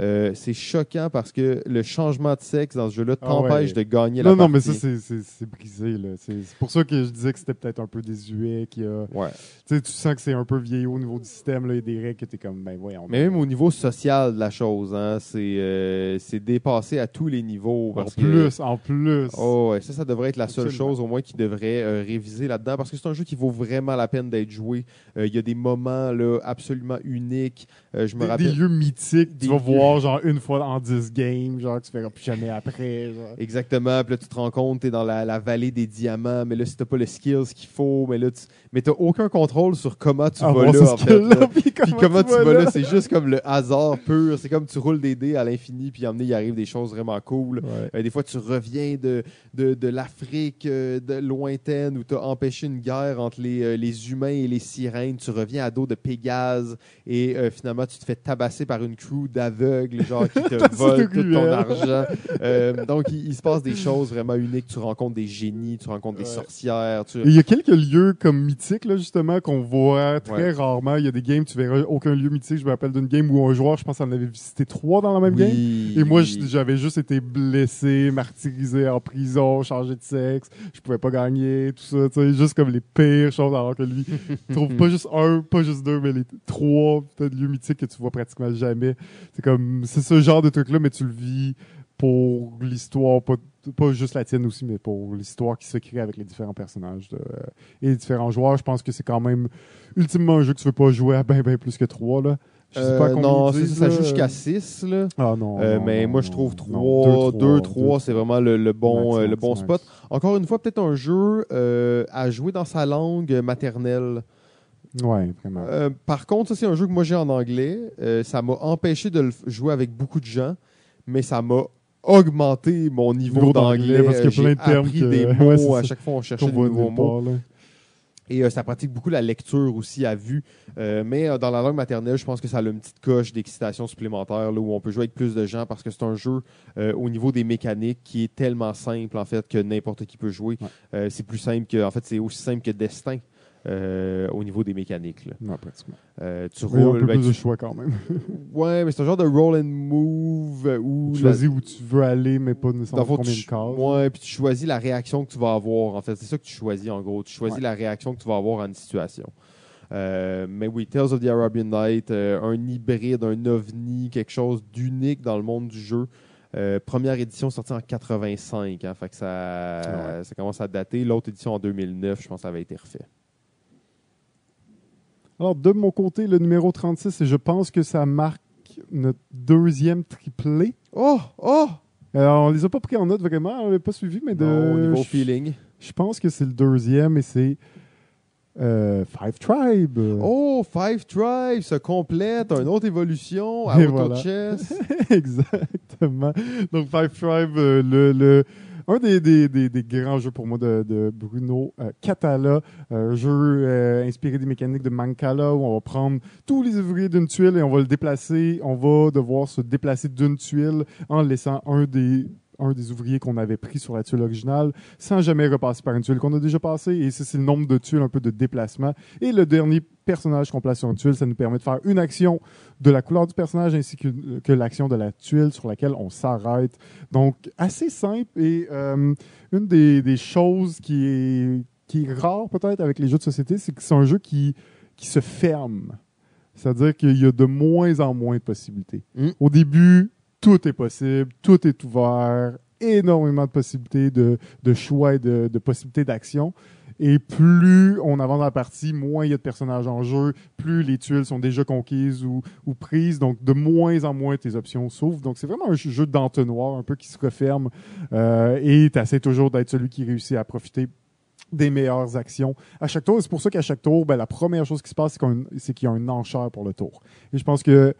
Euh, c'est choquant parce que le changement de sexe dans ce jeu-là Ah t'empêche ouais. de gagner la Non, non, partie. mais ça, c'est- brisé. là. C'est pour ça que je disais que c'était peut-être un peu désuet. qu'il y a- Ouais. Tu sens que c'est un peu vieillot au niveau du système. Là. Il y a des règles que t'es comme, ben voyons. Mais même au niveau social de la chose, hein, c'est euh, c'est dépassé à tous les niveaux. en que- plus, en plus. Oh, ouais, ça, ça devrait être la seule chose au moins qui devrait euh, réviser là-dedans parce que c'est un jeu qui vaut vraiment la peine d'être joué. Euh, Il y a des moments là, absolument uniques. Euh, je me des, rappelle. des lieux mythiques. des tu vas lieux voir genre une fois en 10 games, genre tu feras plus jamais après. Genre. Exactement. Puis là, tu te rends compte, tu es dans la, la vallée des diamants, mais là, si t'as pas le skills qu'il faut, mais là, tu mais t'as aucun contrôle sur comment tu vas Avoir là, en fait. là. puis Puis comment, comment tu vas vas là, c'est juste comme le hasard pur. C'est comme tu roules des dés à l'infini, puis emmener, il arrive des choses vraiment cool. Ouais. Euh, des fois, tu reviens de, de, de l'Afrique euh, de lointaine où tu as empêché une guerre entre les, euh, les humains et les sirènes. Tu reviens à dos de Pégase et euh, finalement, tu te fais tabasser par une crew d'aveugles, genre qui te volent tout ton argent. Euh, donc, il, il se passe des choses vraiment uniques. Tu rencontres des génies, tu rencontres des Ouais. sorcières. Tu... Il y a quelques lieux comme mythiques, là, justement, qu'on voit très Ouais. rarement. Il y a des games, tu verras aucun lieu mythique. Je me rappelle d'une game où un joueur, je pense, en avait visité trois dans la même game. Et moi, oui. j'avais juste été blessé, martyrisé en prison, changé de sexe. Je pouvais pas gagner, tout ça. Tu sais, juste comme les pires choses, alors que lui, trouve pas juste un, pas juste deux, mais les trois peut-être lieux mythiques que tu vois pratiquement jamais. C'est comme, c'est ce genre de truc-là, mais tu le vis pour l'histoire, pas, pas juste la tienne aussi, mais pour l'histoire qui se crée avec les différents personnages de- euh, et les différents joueurs. Je pense que c'est quand même ultimement un jeu que tu veux pas jouer à bien, bien plus que trois, là. Je sais Euh, pas combien non, ça, ça joue jusqu'à 6. Là. Ah non. Euh, non, mais non, moi, je trouve non. 3, 2, 3, c'est vraiment le, le bon, euh, le bon spot. Encore une fois, peut-être un jeu euh, à jouer dans sa langue maternelle. Ouais, vraiment. Euh, par contre, ça, c'est un jeu que moi j'ai en anglais. Euh, ça m'a empêché de le jouer avec beaucoup de gens, mais ça m'a augmenté mon niveau Niveau d'anglais. parce qu'il y a plein de termes que- des mots. à chaque fois, on cherchait des nouveaux mots. Et euh, ça pratique beaucoup la lecture aussi à vue. Euh, mais euh, dans la langue maternelle, je pense que ça a une petite coche d'excitation supplémentaire là, où on peut jouer avec plus de gens parce que c'est un jeu au niveau des mécaniques qui est tellement simple en fait que n'importe qui peut jouer. Ouais. C'est plus simple que en fait c'est aussi simple que Destin euh, au niveau des mécaniques. là. Ouais, pratiquement. Euh, tu Mais un roules, peu ben, plus de tu- choix quand même. ouais, mais c'est un genre de roll and move euh, où Tu la- choisis où tu veux aller, mais pas dans nécessairement fond, combien tu, de cases. ouais, puis tu choisis la réaction que tu vas avoir. En fait, c'est ça que tu choisis en gros. Tu choisis Ouais. la réaction que tu vas avoir à une situation. Euh, mais oui, Tales of the Arabian Night, euh, un hybride, un ovni, quelque chose d'unique dans le monde du jeu. Euh, première édition sortie en 85, hein, fait que ça, ouais. ça commence à dater. L'autre édition en 2009, je pense que ça avait été refait. Alors, de mon côté, le numéro 36, et je pense que ça marque notre deuxième triplé. Oh, oh! Alors, on les a pas pris en note vraiment, on l'a pas suivi, mais de. Non, au niveau je- feeling. Je pense que c'est le deuxième et c'est euh, Five Tribe. Oh, Five Tribes se complète, une autre évolution à Auto voilà. Chess. Exactement. Donc, Five Tribe, euh, le, le- un des, des, grands jeux pour moi de, Bruno euh, Catala, un jeu euh, inspiré des mécaniques de Mancala où on va prendre tous les ouvriers d'une tuile et on va le déplacer. On va devoir se déplacer d'une tuile en laissant un des un des ouvriers qu'on avait pris sur la tuile originale sans jamais repasser par une tuile qu'on a déjà passée. Et ça, c'est le nombre de tuiles, un peu de déplacement. Et le dernier personnage qu'on place sur une tuile, ça nous permet de faire une action de la couleur du personnage ainsi que, que l'action de la tuile sur laquelle on s'arrête. Donc, assez simple et euh, une des, des choses qui est, qui est rare peut-être avec les jeux de société, c'est que c'est un jeu qui, qui se ferme. C'est-à-dire qu'il y a de moins en moins de possibilités. Mm. Au début, tout est possible, tout est ouvert, énormément de possibilités de, choix et de, possibilités d'action. Et plus on avance dans la partie, moins il y a de personnages en jeu, plus les tuiles sont déjà conquises ou, ou prises. Donc, de moins en moins tes options s'ouvrent. Donc, c'est vraiment un jeu d'entonnoir, un peu qui se referme. Euh, et tu toujours d'être celui qui réussit à profiter des meilleures actions à chaque tour. C'est pour ça qu'à chaque tour, ben, la première chose qui se passe, c'est qu'il y a une enchère pour le tour. Et je pense que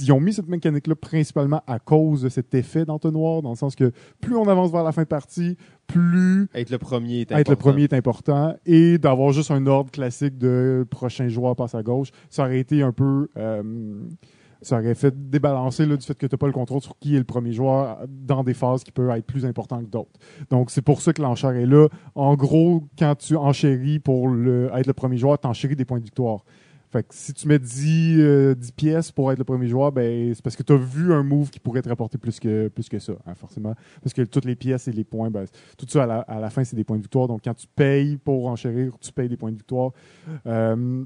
ils ont mis cette mécanique-là principalement à cause de cet effet d'entonnoir, dans le sens que plus on avance vers la fin de partie, plus Être le premier est être le important. premier est important et d'avoir juste un ordre classique de prochain joueur passe à gauche, ça aurait été un peu. euh, ça aurait fait débalancer là, du fait que tu n'as pas le contrôle sur qui est le premier joueur dans des phases qui peuvent être plus importantes que d'autres. Donc, c'est pour ça que l'enchère est là. En gros, quand tu enchéris pour le, être le premier joueur, tu enchéris des points de victoire. Fait que si tu mets 10, euh, 10 pièces pour être le premier joueur, ben, c'est parce que tu as vu un move qui pourrait te rapporter plus que, plus que ça, hein, forcément. Parce que toutes les pièces et les points, ben, tout ça à la, à la fin, c'est des points de victoire. Donc, quand tu payes pour enchérir, tu payes des points de victoire. Euh,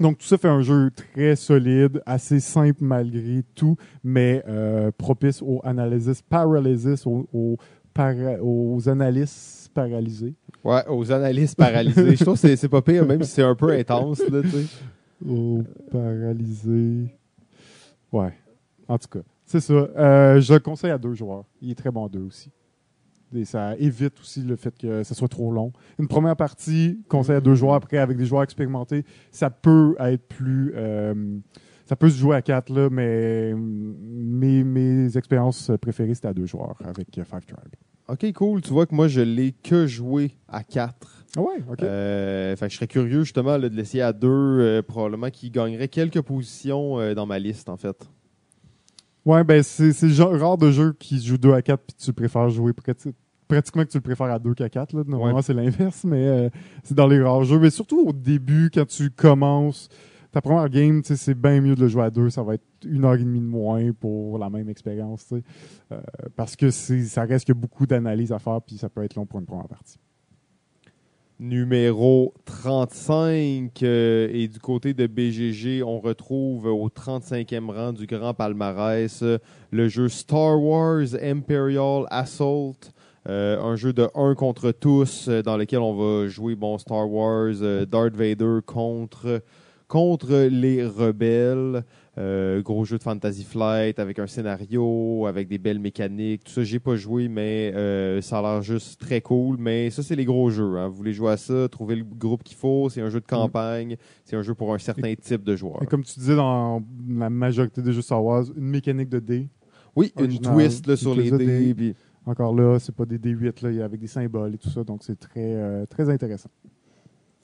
donc, tout ça fait un jeu très solide, assez simple malgré tout, mais euh, propice au analysis paralysis, aux, aux, para- aux analystes paralysés. Ouais, aux analystes paralysés. je trouve que c'est- pas pire, même si c'est un peu intense. Là, sais. Aux paralysés. Ouais. En tout cas, c'est ça. Euh, je le conseille à deux joueurs. Il est très bon à deux aussi. Et ça évite aussi le fait que ça soit trop long. Une première partie, conseil à deux joueurs. Après, avec des joueurs expérimentés, ça peut être plus... euh, ça peut se jouer à quatre, là, mais mes, mes expériences préférées, c'était à deux joueurs avec Five Tribe. Ok, cool. Tu vois que moi, je l'ai que joué à 4. Ah ouais, OK. Euh, fait que je serais curieux justement là, de l'essayer à 2, probablement qu'il gagnerait quelques positions euh, dans ma liste en fait. Ouais, ben c'est c'est le genre rare de jeu qui se joue 2 à 4 puis tu préfères jouer prati- pratiquement que tu le préfères à 2 qu'à 4. Là. Normalement, Ouais. c'est l'inverse, mais euh, c'est dans les rares jeux. Mais surtout au début, quand tu commences ta première game, c'est bien mieux de le jouer à 2. Ça va être une heure et demie de moins pour la même expérience. Euh, parce que ça reste que beaucoup d'analyses à faire puis ça peut être long pour une première partie. Numéro 35. euh, et du côté de BGG, on retrouve au 35e rang du grand palmarès euh, le jeu Star Wars Imperial Assault. Euh, un jeu de 1 contre tous euh, dans lequel on va jouer bon Star Wars Darth Vader contre contre les rebelles. Euh, gros jeu de Fantasy Flight avec un scénario, avec des belles mécaniques. Tout ça, j'ai pas joué, mais euh, ça a l'air juste très cool. Mais ça, c'est les gros jeux. hein. Vous voulez jouer à ça, trouver le groupe qu'il faut. C'est un jeu de campagne. C'est un jeu pour un certain type de joueur. Et comme tu disais dans la majorité des jeux Star Wars, une mécanique de dés. Oui, une twist là, sur les dés. puis- Encore là, c'est pas des D8 là, il y a avec des symboles et tout ça, donc c'est très euh, très intéressant.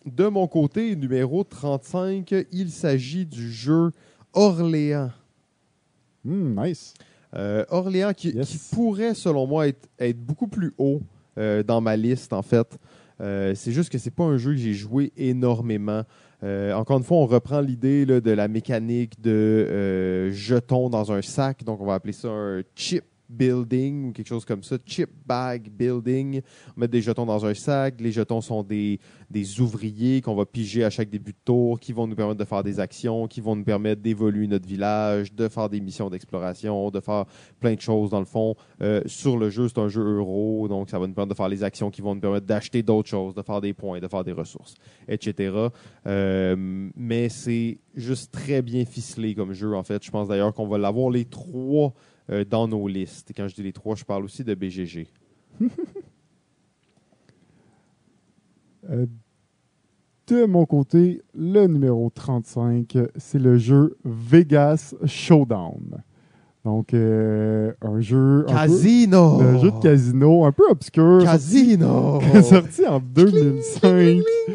De mon côté, numéro 35, il s'agit du jeu Orléans. Hmm, nice. Euh, Orléans qui, Yes. qui pourrait, selon moi, être, être beaucoup plus haut euh, dans ma liste, en fait. Euh, c'est juste que c'est pas un jeu que j'ai joué énormément. Encore une fois, on reprend l'idée là, de la mécanique de jetons dans un sac. Donc, on va appeler ça un chip building ou quelque chose comme ça. Chip bag building. On met des jetons dans un sac. Les jetons sont des, des ouvriers qu'on va piger à chaque début de tour, qui vont nous permettre de faire des actions, qui vont nous permettre d'évoluer notre village, de faire des missions d'exploration, de faire plein de choses dans le fond. Euh, sur le jeu, c'est un jeu euro, donc ça va nous permettre de faire les actions qui vont nous permettre d'acheter d'autres choses, de faire des points, de faire des ressources, etc. Euh, mais c'est juste très bien ficelé comme jeu, en fait. Je pense d'ailleurs qu'on va l'avoir les trois euh, dans nos listes. Et quand je dis les trois, je parle aussi de BGG. Euh, de mon côté, le numéro 35, c'est le jeu Vegas Showdown. Donc, euh, un jeu. un peu- Casino! un jeu de casino un peu obscur. Casino! sorti en 2005.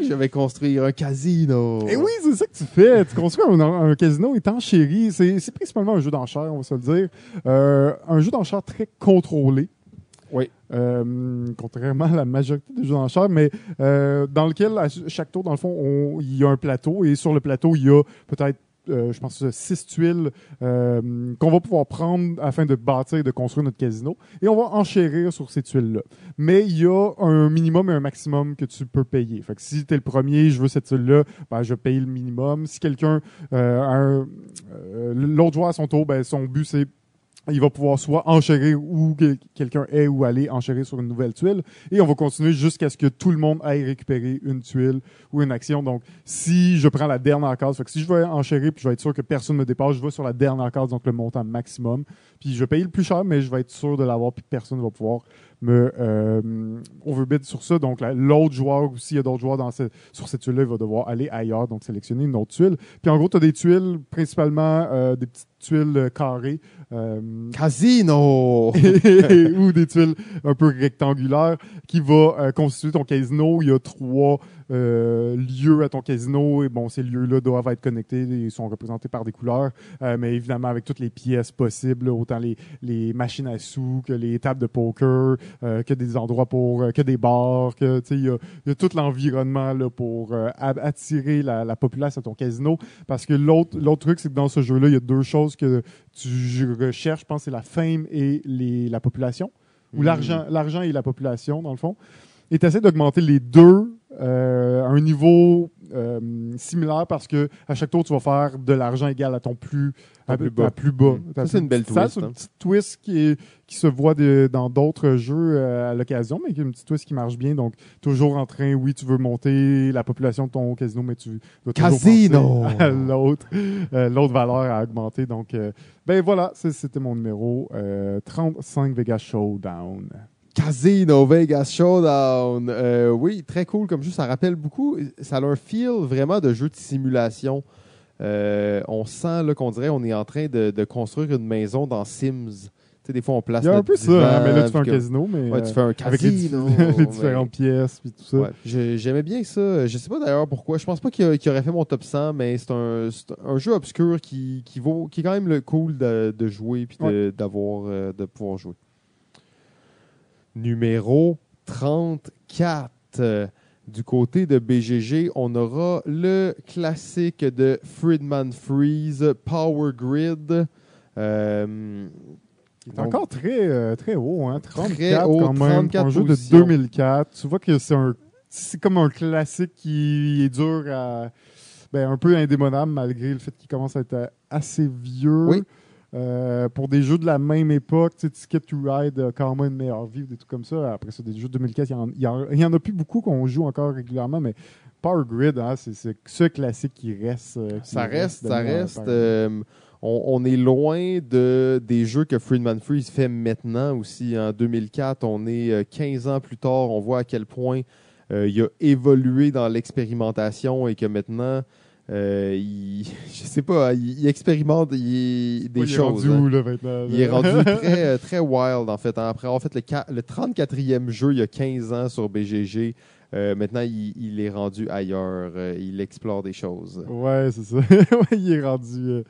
Je vais construire un casino. Et oui, c'est ça que tu fais. Tu construis un, un casino étant chéri. C'est principalement un jeu d'enchères, on va se le dire. Euh, un jeu d'enchères très contrôlé. Oui. Euh, contrairement à la majorité des jeux d'enchères, mais euh, dans lequel, à chaque tour, dans le fond, on- il y a un plateau et sur le plateau, il y a peut-être je pense, six tuiles euh, qu'on va pouvoir prendre afin de bâtir, de construire notre casino. Et on va enchérir sur ces tuiles-là. Mais il y a un minimum et un maximum que tu peux payer. Fait que si tu es le premier, je veux cette tuile-là, ben, je paye le minimum. Si quelqu'un, euh, un- euh, l'autre joueur à son tour, ben, son but c'est il va pouvoir soit enchérir où que- quelqu'un est ou aller enchérir sur une nouvelle tuile. Et on va continuer jusqu'à ce que tout le monde aille récupérer une tuile ou une action. Donc, si je prends la dernière case, fait si je veux enchérir puis je vais être sûr que personne ne me dépasse, je vais sur la dernière case, donc le montant maximum. Puis je vais payer le plus cher, mais je vais être sûr de l'avoir puis personne ne va pouvoir me euh, overbid sur ça. Donc, la- l'autre joueur, ou s'il y a d'autres joueurs dans ce- sur cette tuile-là, il va devoir aller ailleurs, donc sélectionner une autre tuile. Puis en gros, tu as des tuiles, principalement euh, des petites tuiles euh, carrées. euh, Casino! ou des tuiles un peu rectangulaires qui va euh, constituer ton casino. Il y a trois euh, lieux à ton casino et bon, ces lieux-là doivent être connectés et sont représentés par des couleurs, euh, mais évidemment avec toutes les pièces possibles, autant les, les machines à sous que les tables de poker, euh, que des endroits pour, euh, que des bars, que tu sais, il y a, y a tout l'environnement là pour euh, attirer la, la populace à ton casino. Parce que l'autre l'autre truc, c'est que dans ce jeu-là, il y a deux choses que tu recherches, je pense, c'est la fame et les, la population, ou Mm. l'argent, l'argent et la population, dans le fond. Et tu essaies d'augmenter les deux euh, un niveau euh, similaire parce que à chaque tour, tu vas faire de l'argent égal à ton plus, à, plus bas. à plus bas. Ça, c'est une belle Ça, twist, C'est hein. une petite twist qui, est- qui se voit de- dans d'autres jeux euh, à l'occasion, mais qui est une petite twist qui marche bien. Donc, toujours en train, oui, tu veux monter la population de ton casino, mais tu dois toujours Casino! l'autre, euh, l'autre valeur à augmenter. Donc, euh, ben voilà, c'était mon numéro euh, 35 Vegas Showdown. Casino Vegas Showdown. Euh, oui, très cool comme jeu. Ça rappelle beaucoup. Ça a un feel vraiment de jeu de simulation. Euh, on sent là, qu'on dirait qu'on est en train de, de construire une maison dans Sims. Tu sais, des fois, on place Il y a un peu ça, hein, mais là, tu fais un casino, mais Ouais, tu euh, fais un avec les, casino. les mais- différentes pièces puis tout ça. Ouais, j'ai- J'aimais bien ça. Je sais pas d'ailleurs pourquoi. Je pense pas qu'il aurait fait mon top 100, mais c'est un, jeu obscur qui, qui, vaut, qui est quand même le cool de, de jouer puis de, d'avoir, euh, de pouvoir jouer. Numéro 34. Euh, Du côté de BGG, on aura le classique de Friedman Freeze, Power Grid. Euh, Il est encore très, euh, très haut, hein, 34 Très haut, quand même. 34 un jeu de positions. 2004. Tu vois que c'est un, c'est comme un classique qui est dur à, ben, un peu indémodable malgré le fait qu'il commence à être assez vieux. Oui. Euh, pour des jeux de la même époque, tu sais, Ticket to Ride a quand même une meilleure vie ou des trucs comme ça. Après ça, des jeux de 2004, il y en- a plus beaucoup qu'on joue encore régulièrement, mais Power Grid, hein, c'est ce classique qui reste. euh, qui Ça reste, ça reste. euh, on, on est loin de, des jeux que Friedman Freeze fait maintenant aussi. En 2004, on est euh, 15 ans plus tard. On voit à quel point il a évolué dans l'expérimentation et que maintenant, euh, il, je sais pas, il, il expérimente il- des Ouais, il est choses. rendu hein. où, là, maintenant, Il est rendu très, euh, très wild, en fait. Après avoir fait le, qua- le 34e jeu il y a 15 ans sur BGG, euh, maintenant, il, il est rendu ailleurs. Euh, il explore des choses. Ouais, c'est ça. il est rendu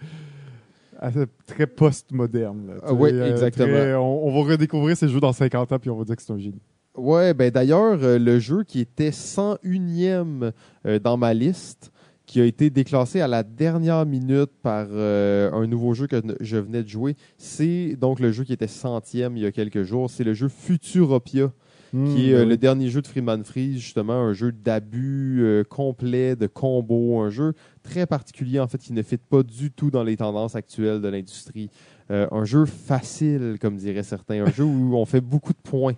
euh, très post-moderne. Ah euh, exactement. très- on, on va redécouvrir ces jeux dans 50 ans puis on va dire que c'est un génie. Ouais, ben d'ailleurs, le jeu qui était 101e euh, dans ma liste, qui a été déclassé à la dernière minute par euh, un nouveau jeu que je venais de jouer, c'est donc le jeu qui était centième il y a quelques jours. C'est le jeu Futuropia, qui est euh, le dernier jeu de Freeman Freeze, justement, un jeu d'abus euh, complet, de combo, un jeu très particulier, en fait, qui ne fit pas du tout dans les tendances actuelles de l'industrie. Euh, un jeu facile, comme diraient certains, un jeu où on fait beaucoup de points.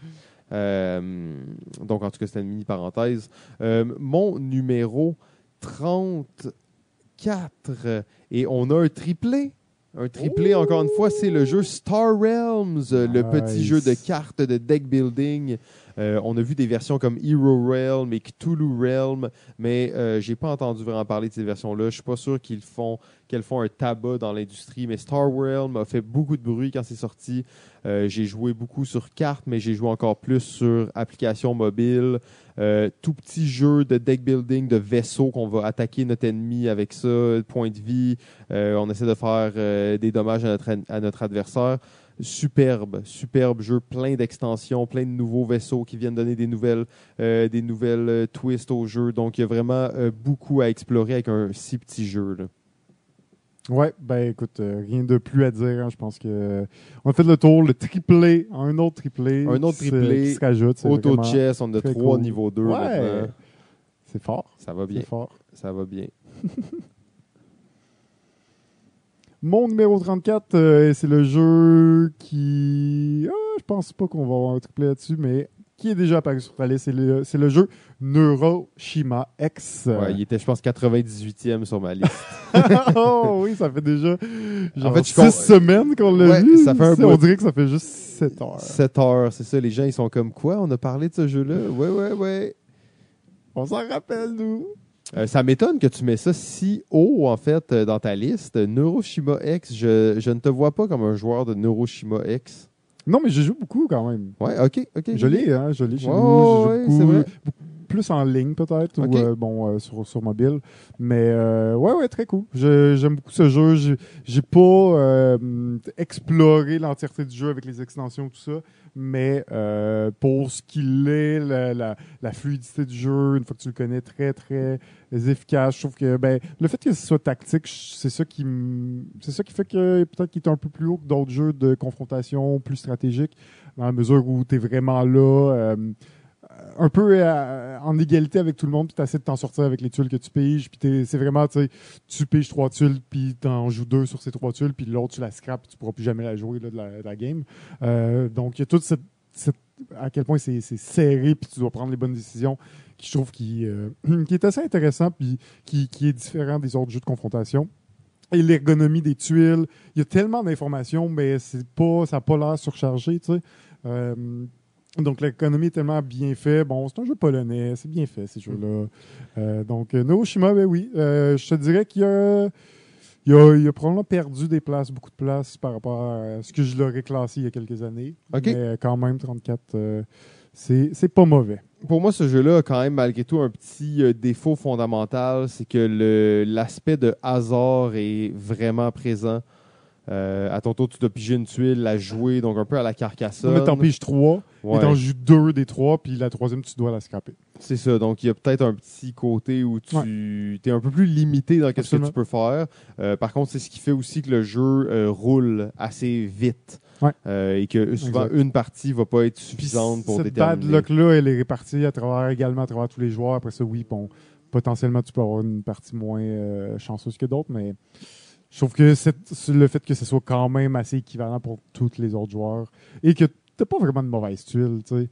Donc, en tout cas, c'était une mini parenthèse. Mon numéro 34, et on a un triplé. Un triplé, encore une fois, c'est le jeu Star Realms, le petit jeu de cartes de deck building. Euh, on a vu des versions comme Hero Realm et Cthulhu Realm, mais euh, j'ai pas entendu vraiment parler de ces versions-là. Je suis pas sûr qu'ils font qu'elles font un tabac dans l'industrie, mais Star Realm a fait beaucoup de bruit quand c'est sorti. Euh, j'ai joué beaucoup sur carte, mais j'ai joué encore plus sur application mobile. Euh, tout petit jeu de deck building, de vaisseau qu'on va attaquer notre ennemi avec ça, point de vie. Euh, on essaie de faire euh, des dommages à notre, adversaire. Superbe, superbe jeu, plein d'extensions, plein de nouveaux vaisseaux qui viennent donner des nouvelles, des nouvelles twists au jeu. Donc, il y a vraiment beaucoup à explorer avec un si petit jeu. Ouais, ben écoute, euh, rien de plus à dire. hein. Je pense que euh, on a fait le tour, le triplé, un autre triplé. Un autre triplé, qui se rajoute. c'est Auto vraiment- chess, on a trois cool. niveau 2 Ouais. C'est fort. Ça va bien, fort. ça va bien. Mon numéro 34, euh, c'est le jeu qui. Ah, je pense pas qu'on va avoir un triplé là-dessus, mais qui est déjà apparu sur ta liste. C'est le, c'est le jeu Neuroshima X. Ouais, il était, je pense, 98e sur ma liste. oh oui, ça fait déjà genre En fait, je six com- semaines qu'on l'a Ouais, vu. ça fait un On bout. dirait que ça fait juste 7 heures. 7 heures, c'est ça. Les gens, ils sont comme quoi? On a parlé de ce jeu-là? Ouais, ouais, ouais. On s'en rappelle, nous. Euh, ça m'étonne que tu mets ça si haut, en fait, euh, dans ta liste. Neuroshima X, je, je ne te vois pas comme un joueur de Neuroshima X. Non, mais je joue beaucoup quand même. Ouais, ok, ok. Je l'ai, hein, je l'ai chez Ouais, nous. Je joue ouais, beaucoup, c'est vrai. beaucoup plus en ligne peut-être, ou euh, bon, euh, sur, sur mobile. Mais euh, ouais, ouais, très cool. J'aime beaucoup ce jeu. J'ai- pas exploré l'entièreté du jeu avec les extensions tout ça, mais pour ce qu'il est, la, la, la fluidité du jeu, une fois que tu le connais, très très efficace. Je trouve que ben le fait que ce soit tactique, c'est ça qui c'est ça qui fait que peut-être qu'il est un peu plus haut que d'autres jeux de confrontation plus stratégiques, dans la mesure où tu es vraiment là. Un peu euh, en égalité avec tout le monde, puis tu essaies de t'en sortir avec les tuiles que tu piges, puis c'est vraiment, tu sais, tu piges trois tuiles, puis t'en joues deux sur ces trois tuiles, puis l'autre, tu la scrapes, tu pourras plus jamais la jouer de, la, game. Euh, donc, il y a toute cette, à quel point c'est serré, puis tu dois prendre les bonnes décisions, qui je trouve qui, euh, est assez intéressant, puis qui, est différent des autres jeux de confrontation. Et l'ergonomie des tuiles, il y a tellement d'informations, mais c'est pas, ça n'a pas l'air surchargé, tu sais. Donc l'économie est tellement bien faite. Bon, c'est un jeu polonais, c'est bien fait ces jeux-là. Euh, donc euh, Nooshima, ben oui, euh, je te dirais qu'il y a, il a, il a probablement perdu des places, beaucoup de places par rapport à ce que je l'aurais classé il y a quelques années. Mais euh, quand même 34, euh, c'est c'est pas mauvais. Pour moi, ce jeu-là a quand même malgré tout un petit euh, défaut fondamental, c'est que l'aspect de hasard est vraiment présent. Euh, à ton tour, tu dois piger une tuile, la jouer, donc un peu à la carcassonne. Mais t'en piges trois, Ouais. et t'en joues deux des trois, puis la troisième, tu dois la scraper. C'est ça. Donc, il y a peut-être un petit côté où tu es un peu plus limité dans ce que tu peux faire. Euh, par contre, c'est ce qui fait aussi que le jeu euh, roule assez vite. Ouais. Euh, et que souvent, Exact. une partie va pas être suffisante pour cette déterminer. bad luck-là, elle est répartie à travers, également à travers tous les joueurs. Après ça, oui, bon, potentiellement, tu peux avoir une partie moins euh, chanceuse que d'autres, mais je trouve que c'est le fait que ce soit quand même assez équivalent pour tous les autres joueurs et que t'as pas vraiment de mauvaise tuile, tu sais.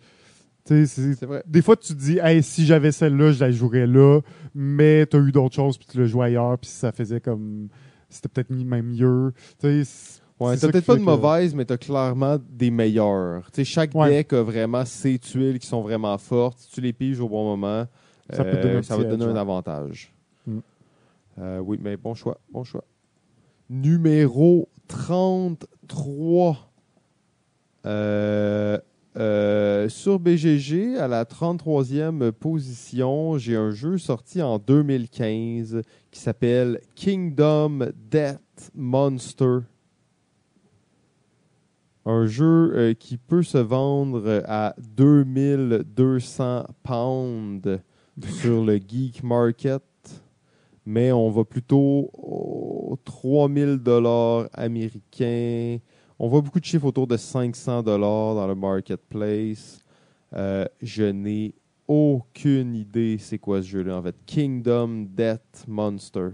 Tu c'est- vrai. des fois, tu te dis, hey, si j'avais celle-là, je la jouerais là, mais t'as eu d'autres choses, puis tu l'as joué ailleurs, puis ça faisait comme. C'était peut-être même mieux. Tu sais, c'est- Ouais, t'as peut-être pas de que- mauvaise, mais t'as clairement des meilleures. Tu sais, chaque Ouais. deck a vraiment ses tuiles qui sont vraiment fortes. Si tu les piges au bon moment, Ça peut te donner ça va te donner un avantage. Mm. Euh, oui, mais bon choix, bon choix. Numéro 33. Euh, euh, sur BGG, à la 33e position, j'ai un jeu sorti en 2015 qui s'appelle Kingdom Death Monster. Un jeu euh, qui peut se vendre à 2200 pounds sur le Geek Market, mais on va plutôt aux 3000 dollars américains. On voit beaucoup de chiffres autour de 500 dollars dans le marketplace. Euh, je n'ai aucune idée c'est quoi ce jeu-là en fait. Kingdom Death Monster.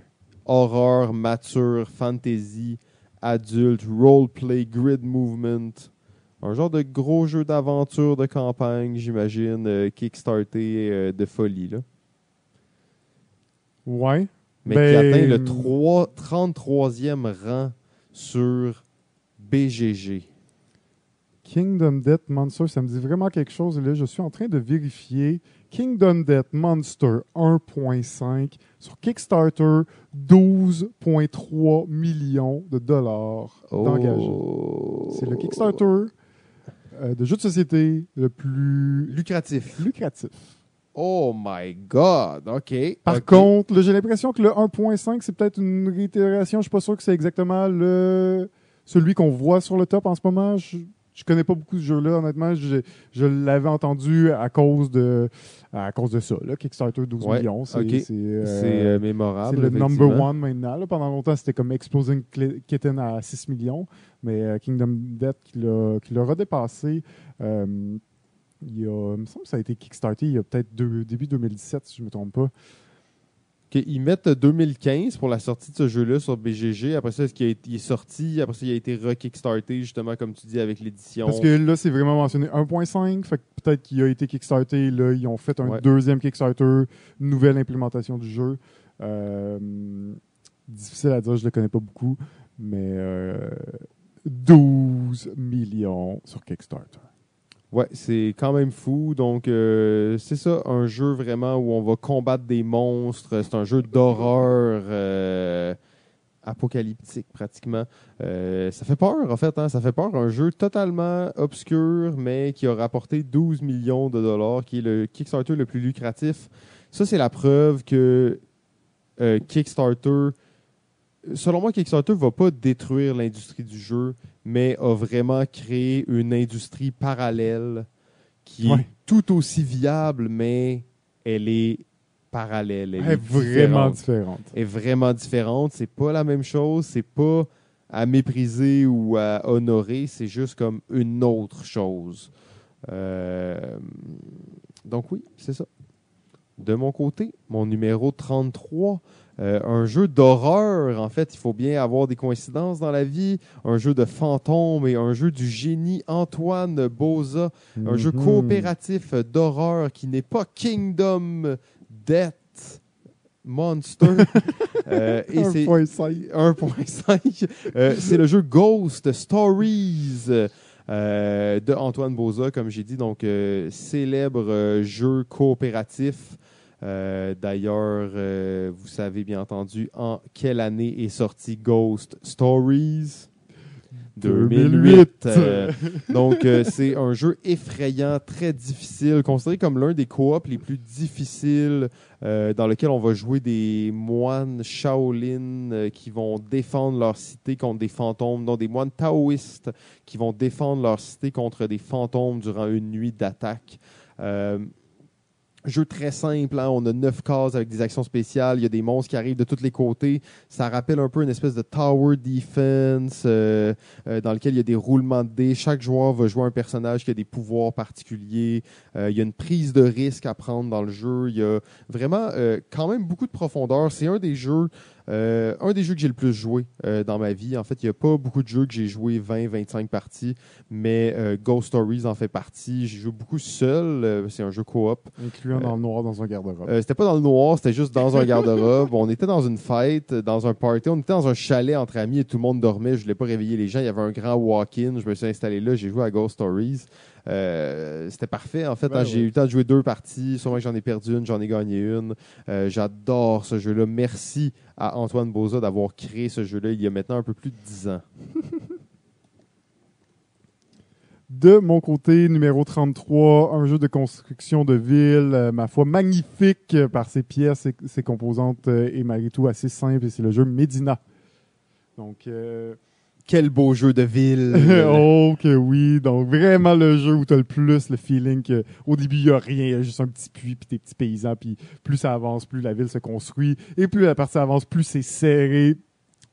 Horreur, mature, fantasy, adulte, roleplay, grid movement. Un genre de gros jeu d'aventure de campagne, j'imagine, euh, kickstarté euh, de folie. Là. ouais. Mais Ben, qui atteint le 3 33e rang sur BGG. Kingdom Death Monster, ça me dit vraiment quelque chose. Là, je suis en train de vérifier. Kingdom Death Monster 1.5 sur Kickstarter, 12,3 millions de dollars d'engagés. Oh. C'est le Kickstarter euh, de jeux de société le plus Lucratif. lucratif. Oh my God. OK. Par contre, là, j'ai l'impression que le 1.5, c'est peut-être une réitération. Je suis pas sûr que c'est exactement le celui qu'on voit sur le top en ce moment. Je, je connais pas beaucoup ce jeu-là, honnêtement. Je, je l'avais entendu à cause de à cause de ça. Là. Kickstarter 12 Ouais, millions. C'est ok. c'est, euh, euh, mémorable. c'est le number one maintenant. là. Pendant longtemps, c'était comme Exploding Kitten à 6 millions. Mais euh, Kingdom Death qui l'a qui l'a redépassé. Euh, il, y a, il me semble que ça a été kickstarté il y a peut-être début 2017, si je ne me trompe pas. OK, Ils mettent 2015 pour la sortie de ce jeu-là sur BGG. Après ça, est-ce qu'il est sorti? Après ça, il a été re-kickstarté, justement, comme tu dis, avec l'édition. Parce que là, c'est vraiment mentionné 1.5. Fait que peut-être qu'il a été kickstarté. Là, ils ont fait un Ouais. deuxième Kickstarter, nouvelle implémentation du jeu. Euh, difficile à dire, je ne le connais pas beaucoup. Mais euh, 12 millions sur Kickstarter. Ouais, c'est quand même fou. Donc, euh, c'est ça, un jeu vraiment où on va combattre des monstres. C'est un jeu d'horreur euh, apocalyptique, pratiquement. Euh, ça fait peur, en fait. Hein? Ça fait peur. Un jeu totalement obscur, mais qui a rapporté 12 millions de dollars, qui est le Kickstarter le plus lucratif. Ça, c'est la preuve que Kickstarter... Selon moi, Kickstarter va pas détruire l'industrie du jeu, mais a vraiment créé une industrie parallèle qui Ouais. est tout aussi viable, mais elle est parallèle. Elle Elle est est vraiment différente. différente. est vraiment différente. C'est pas la même chose. C'est pas à mépriser ou à honorer. C'est juste comme une autre chose. Euh, donc oui, c'est ça. De mon côté, mon numéro 33, euh, un jeu d'horreur. En fait, il faut bien avoir des coïncidences dans la vie. Un jeu de fantômes et un jeu du génie Antoine Boza. Un jeu Mhm. coopératif d'horreur qui n'est pas Kingdom Death Monster. Euh, et c'est 1.5. 1.5. Euh, c'est le jeu Ghost Stories euh, de Antoine Boza, comme j'ai dit. Donc, euh, célèbre euh, jeu coopératif. Euh, D'ailleurs, euh, vous savez bien entendu en quelle année est sorti Ghost Stories? 2008. Euh, donc, euh, c'est un jeu effrayant, très difficile, considéré comme l'un des coops les plus difficiles, euh, dans lequel on va jouer des moines Shaolin qui vont défendre leur cité contre des fantômes, donc des moines taoïstes qui vont défendre leur cité contre des fantômes durant une nuit d'attaque. Jeu très simple, hein. on a neuf cases avec des actions spéciales, il y a des monstres qui arrivent de tous les côtés. Ça rappelle un peu une espèce de tower defense euh, euh, dans lequel il y a des roulements de dés. Chaque joueur va jouer un personnage qui a des pouvoirs particuliers. Euh, il y a une prise de risque à prendre dans le jeu. Il y a vraiment euh, quand même beaucoup de profondeur. C'est un des jeux, euh, un des jeux que j'ai le plus joué euh, dans ma vie. En fait, il n'y a pas beaucoup de jeux que j'ai joué 20-25 parties, mais euh, Ghost Stories en fait partie. J'ai joué beaucoup seul. C'est un jeu coop. Incluant dans le noir dans un garde-robe. C'était pas dans le noir, c'était juste dans un garde-robe. on était dans une fête, dans un party. On était dans un chalet entre amis et tout le monde dormait. Je voulais pas réveiller les gens. Il y avait un grand walk-in. Je me suis installé là. J'ai joué à Ghost Stories. Euh, c'était parfait. En fait, Ben hein, j'ai eu le temps de jouer deux parties. Sûrement que j'en ai perdu une, j'en ai gagné une. Euh, J'adore ce jeu-là. Merci à Antoine Boza d'avoir créé ce jeu-là il y a maintenant un peu plus de 10 ans. De mon côté, numéro 33, un jeu de construction de ville, euh, ma foi magnifique euh, par ses pièces, ses, ses composantes euh, et malgré tout assez simple, et c'est le jeu Medina. Donc, Quel beau jeu de ville! oh que oui, donc vraiment le jeu où tu as le plus le feeling que au début il y a rien, il y a juste un petit puits puis des petits paysans puis plus ça avance, plus la ville se construit et plus la partie avance, plus c'est serré.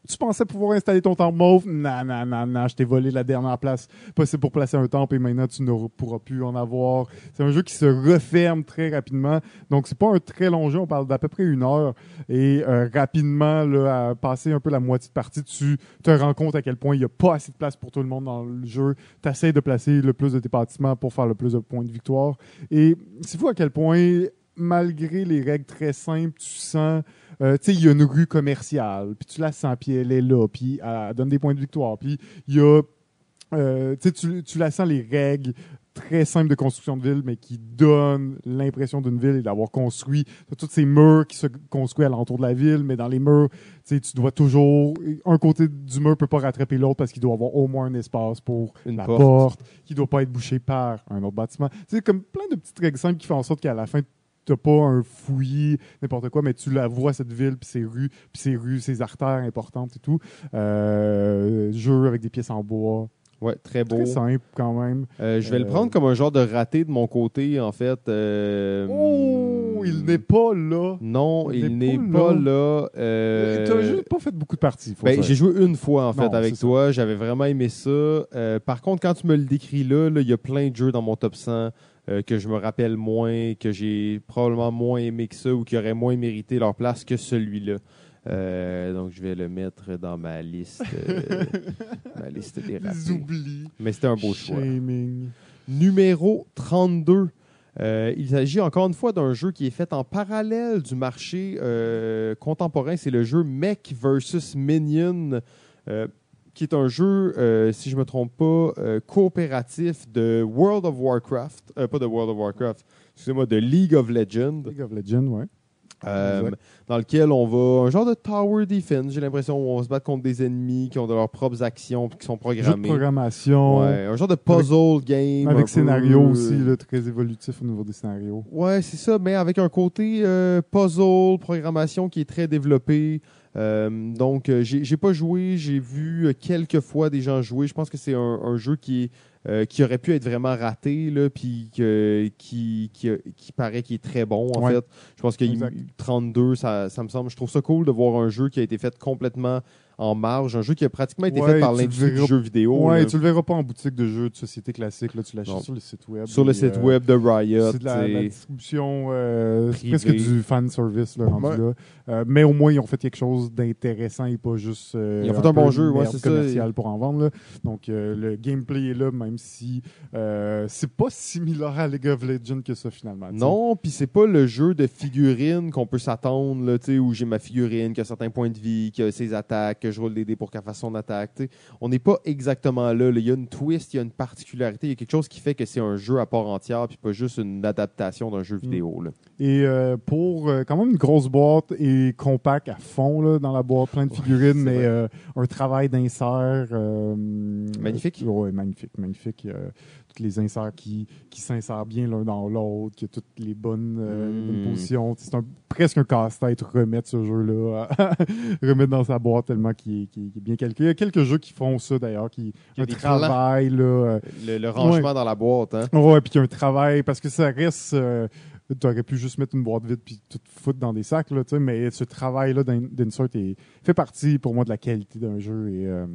Tu pensais pouvoir installer ton temple mauve? Non, non, non, non, je t'ai volé la dernière place possible pour placer un temple et maintenant tu ne pourras plus en avoir. C'est un jeu qui se referme très rapidement. Donc c'est pas un très long jeu, on parle d'à peu près une heure. Et euh, rapidement, là, à passer un peu la moitié de partie, tu te rends compte à quel point il n'y a pas assez de place pour tout le monde dans le jeu. Tu essaies de placer le plus de tes bâtiments pour faire le plus de points de victoire. Et c'est fou à quel point, malgré les règles très simples, tu sens euh, tu sais, il y a une rue commerciale, puis tu la sens, puis elle est là, puis elle donne des points de victoire. Puis il y a, euh, tu sais, tu, la sens les règles très simples de construction de ville, mais qui donnent l'impression d'une ville et d'avoir construit. Tous ces murs qui se construisent alentour de la ville, mais dans les murs, tu sais, tu dois toujours... Un côté du mur peut pas rattraper l'autre parce qu'il doit avoir au moins un espace pour Une la porte. porte, qui doit pas être bouché par un autre bâtiment. C'est comme plein de petites règles simples qui font en sorte qu'à la fin, t'as pas un fouillis, n'importe quoi, mais tu la vois, cette ville, puis ses rues, puis ses rues, ses artères importantes et tout. Euh, jeu avec des pièces en bois. Ouais, très beau. Très simple, quand même. Euh, je vais le prendre comme un genre de raté de mon côté, en fait. Euh, Oh, il n'est pas là. Non, il il n'est pas pas là. Euh, T'as juste pas fait beaucoup de parties, ben, j'ai joué une fois en fait Non, avec toi. J'avais vraiment aimé ça. Par contre, quand tu me le décris là, là, il y a plein de jeux dans mon top 100 euh, que je me rappelle moins, que j'ai probablement moins aimé que ça ou qui auraient moins mérité leur place que celui-là. Euh, donc, je vais le mettre dans ma liste, euh, ma liste des oublis. Mais c'était un beau choix. Numéro 32. Euh, il s'agit encore une fois d'un jeu qui est fait en parallèle du marché contemporain. C'est le jeu Mech vs Minion, qui est un jeu, euh, si je ne me trompe pas, euh, coopératif de World of Warcraft. Euh, pas de World of Warcraft, excusez-moi, de League of Legends. League of Legends, ouais. Dans lequel on va un genre de tower defense, j'ai l'impression où on va se battre contre des ennemis qui ont de leurs propres actions qui sont Jeu de programmés. programmation. Ouais, un genre de puzzle game. Avec scénario aussi, là, très évolutif au niveau des scénarios. Ouais, c'est ça, mais avec un côté puzzle, programmation qui est très développé. Euh, donc, euh, j'ai pas joué, j'ai vu euh, quelques fois des gens jouer. Je pense que c'est un, un jeu qui est qui aurait pu être vraiment raté, là, puis que- qui, qui, qui paraît qui est très bon, en Ouais. fait. Je pense que Exact. 32, ça, ça me semble, je trouve ça cool de voir un jeu qui a été fait complètement en marge, un jeu qui a pratiquement été Ouais, fait par l'industrie du verras- jeu vidéo. Ouais, là. tu le verras pas en boutique de jeux de société classique. Là, tu l'achètes sur le site web. Sur le site euh, web de Riot. C'est de la, distribution, euh, c'est presque du fan service là, rendu Ouais. là. Euh, mais au moins, ils ont fait quelque chose d'intéressant et pas juste Ils ont fait un bon jeu, ouais, c'est ça. commerciale pour en vendre. là. Donc, le gameplay est là, même si c'est pas similaire à League of Legends que ça, finalement. t'sais. Non, puis c'est pas le jeu de figurines qu'on peut s'attendre, là, tu sais, où j'ai ma figurine qui a certains points de vie, qui a ses attaques, que je roule des dés pour qu'elle fasse son attaque. On n'est pas exactement là, là. Il y a une twist, il y a une particularité, il y a quelque chose qui fait que c'est un jeu à part entière, puis pas juste une adaptation d'un jeu vidéo. Là. Et euh, pour euh, quand même une grosse boîte et compact à fond là, dans la boîte, plein de figurines, mais euh, un travail d'insert. Magnifique. ouais, magnifique, magnifique. Tous les inserts qui, qui s'insèrent bien l'un dans l'autre, qui a toutes les bonnes, euh, Mm. bonnes positions. C'est un, presque un casse-tête remettre ce jeu-là, remettre dans sa boîte tellement qu'il est, bien calculé. Il y a quelques jeux qui font ça d'ailleurs, qui un travail là. euh, Le, le rangement dans la boîte, hein. Ouais, puis qu'il y a un travail, parce que ça reste. euh, tu aurais pu juste mettre une boîte vide puis tout foutre dans des sacs, là, mais ce travail-là d'in- d'insert est- fait partie pour moi de la qualité d'un jeu. Et, euh,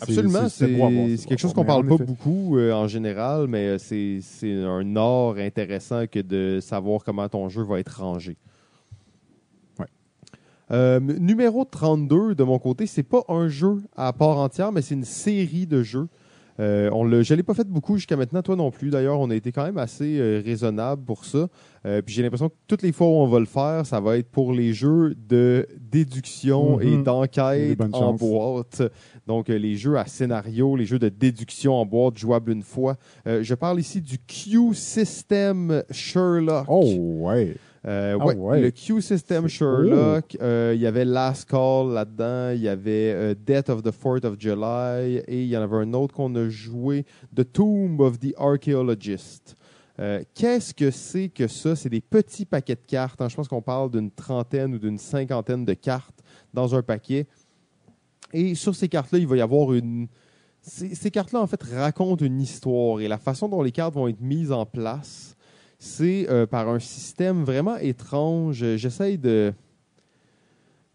Absolument, c'est quelque chose qu'on parle pas effet, beaucoup euh, en général, mais euh, c'est c'est un art intéressant que de savoir comment ton jeu va être rangé. Ouais. Euh, numéro 32 de mon côté, c'est pas un jeu à part entière, mais c'est une série de jeux. Euh, on je ne l'ai pas fait beaucoup jusqu'à maintenant, toi non plus. D'ailleurs, on a été quand même assez euh, raisonnable pour ça. Euh, puis j'ai l'impression que toutes les fois où on va le faire, ça va être pour les jeux de déduction Mhm. et d'enquête en boîte. Donc les jeux à scénario, les jeux de déduction en boîte jouables une fois. Je parle ici du Q System Sherlock. Oh, ouais. Euh, Ah ouais, ouais. Le Q System C'est- Sherlock, euh, il y avait Last Call là-dedans, il y avait euh, Death of the 4th of July et il y en avait un autre qu'on a joué, The Tomb of the Archaeologist. Euh, Qu'est-ce que c'est que ça? C'est des petits paquets de cartes. hein. Je pense qu'on parle d'une trentaine ou d'une cinquantaine de cartes dans un paquet. Et sur ces cartes-là, il va y avoir une... Ces, ces cartes-là, en fait, racontent une histoire. Et la façon dont les cartes vont être mises en place, c'est euh, par un système vraiment étrange. J'essaye de,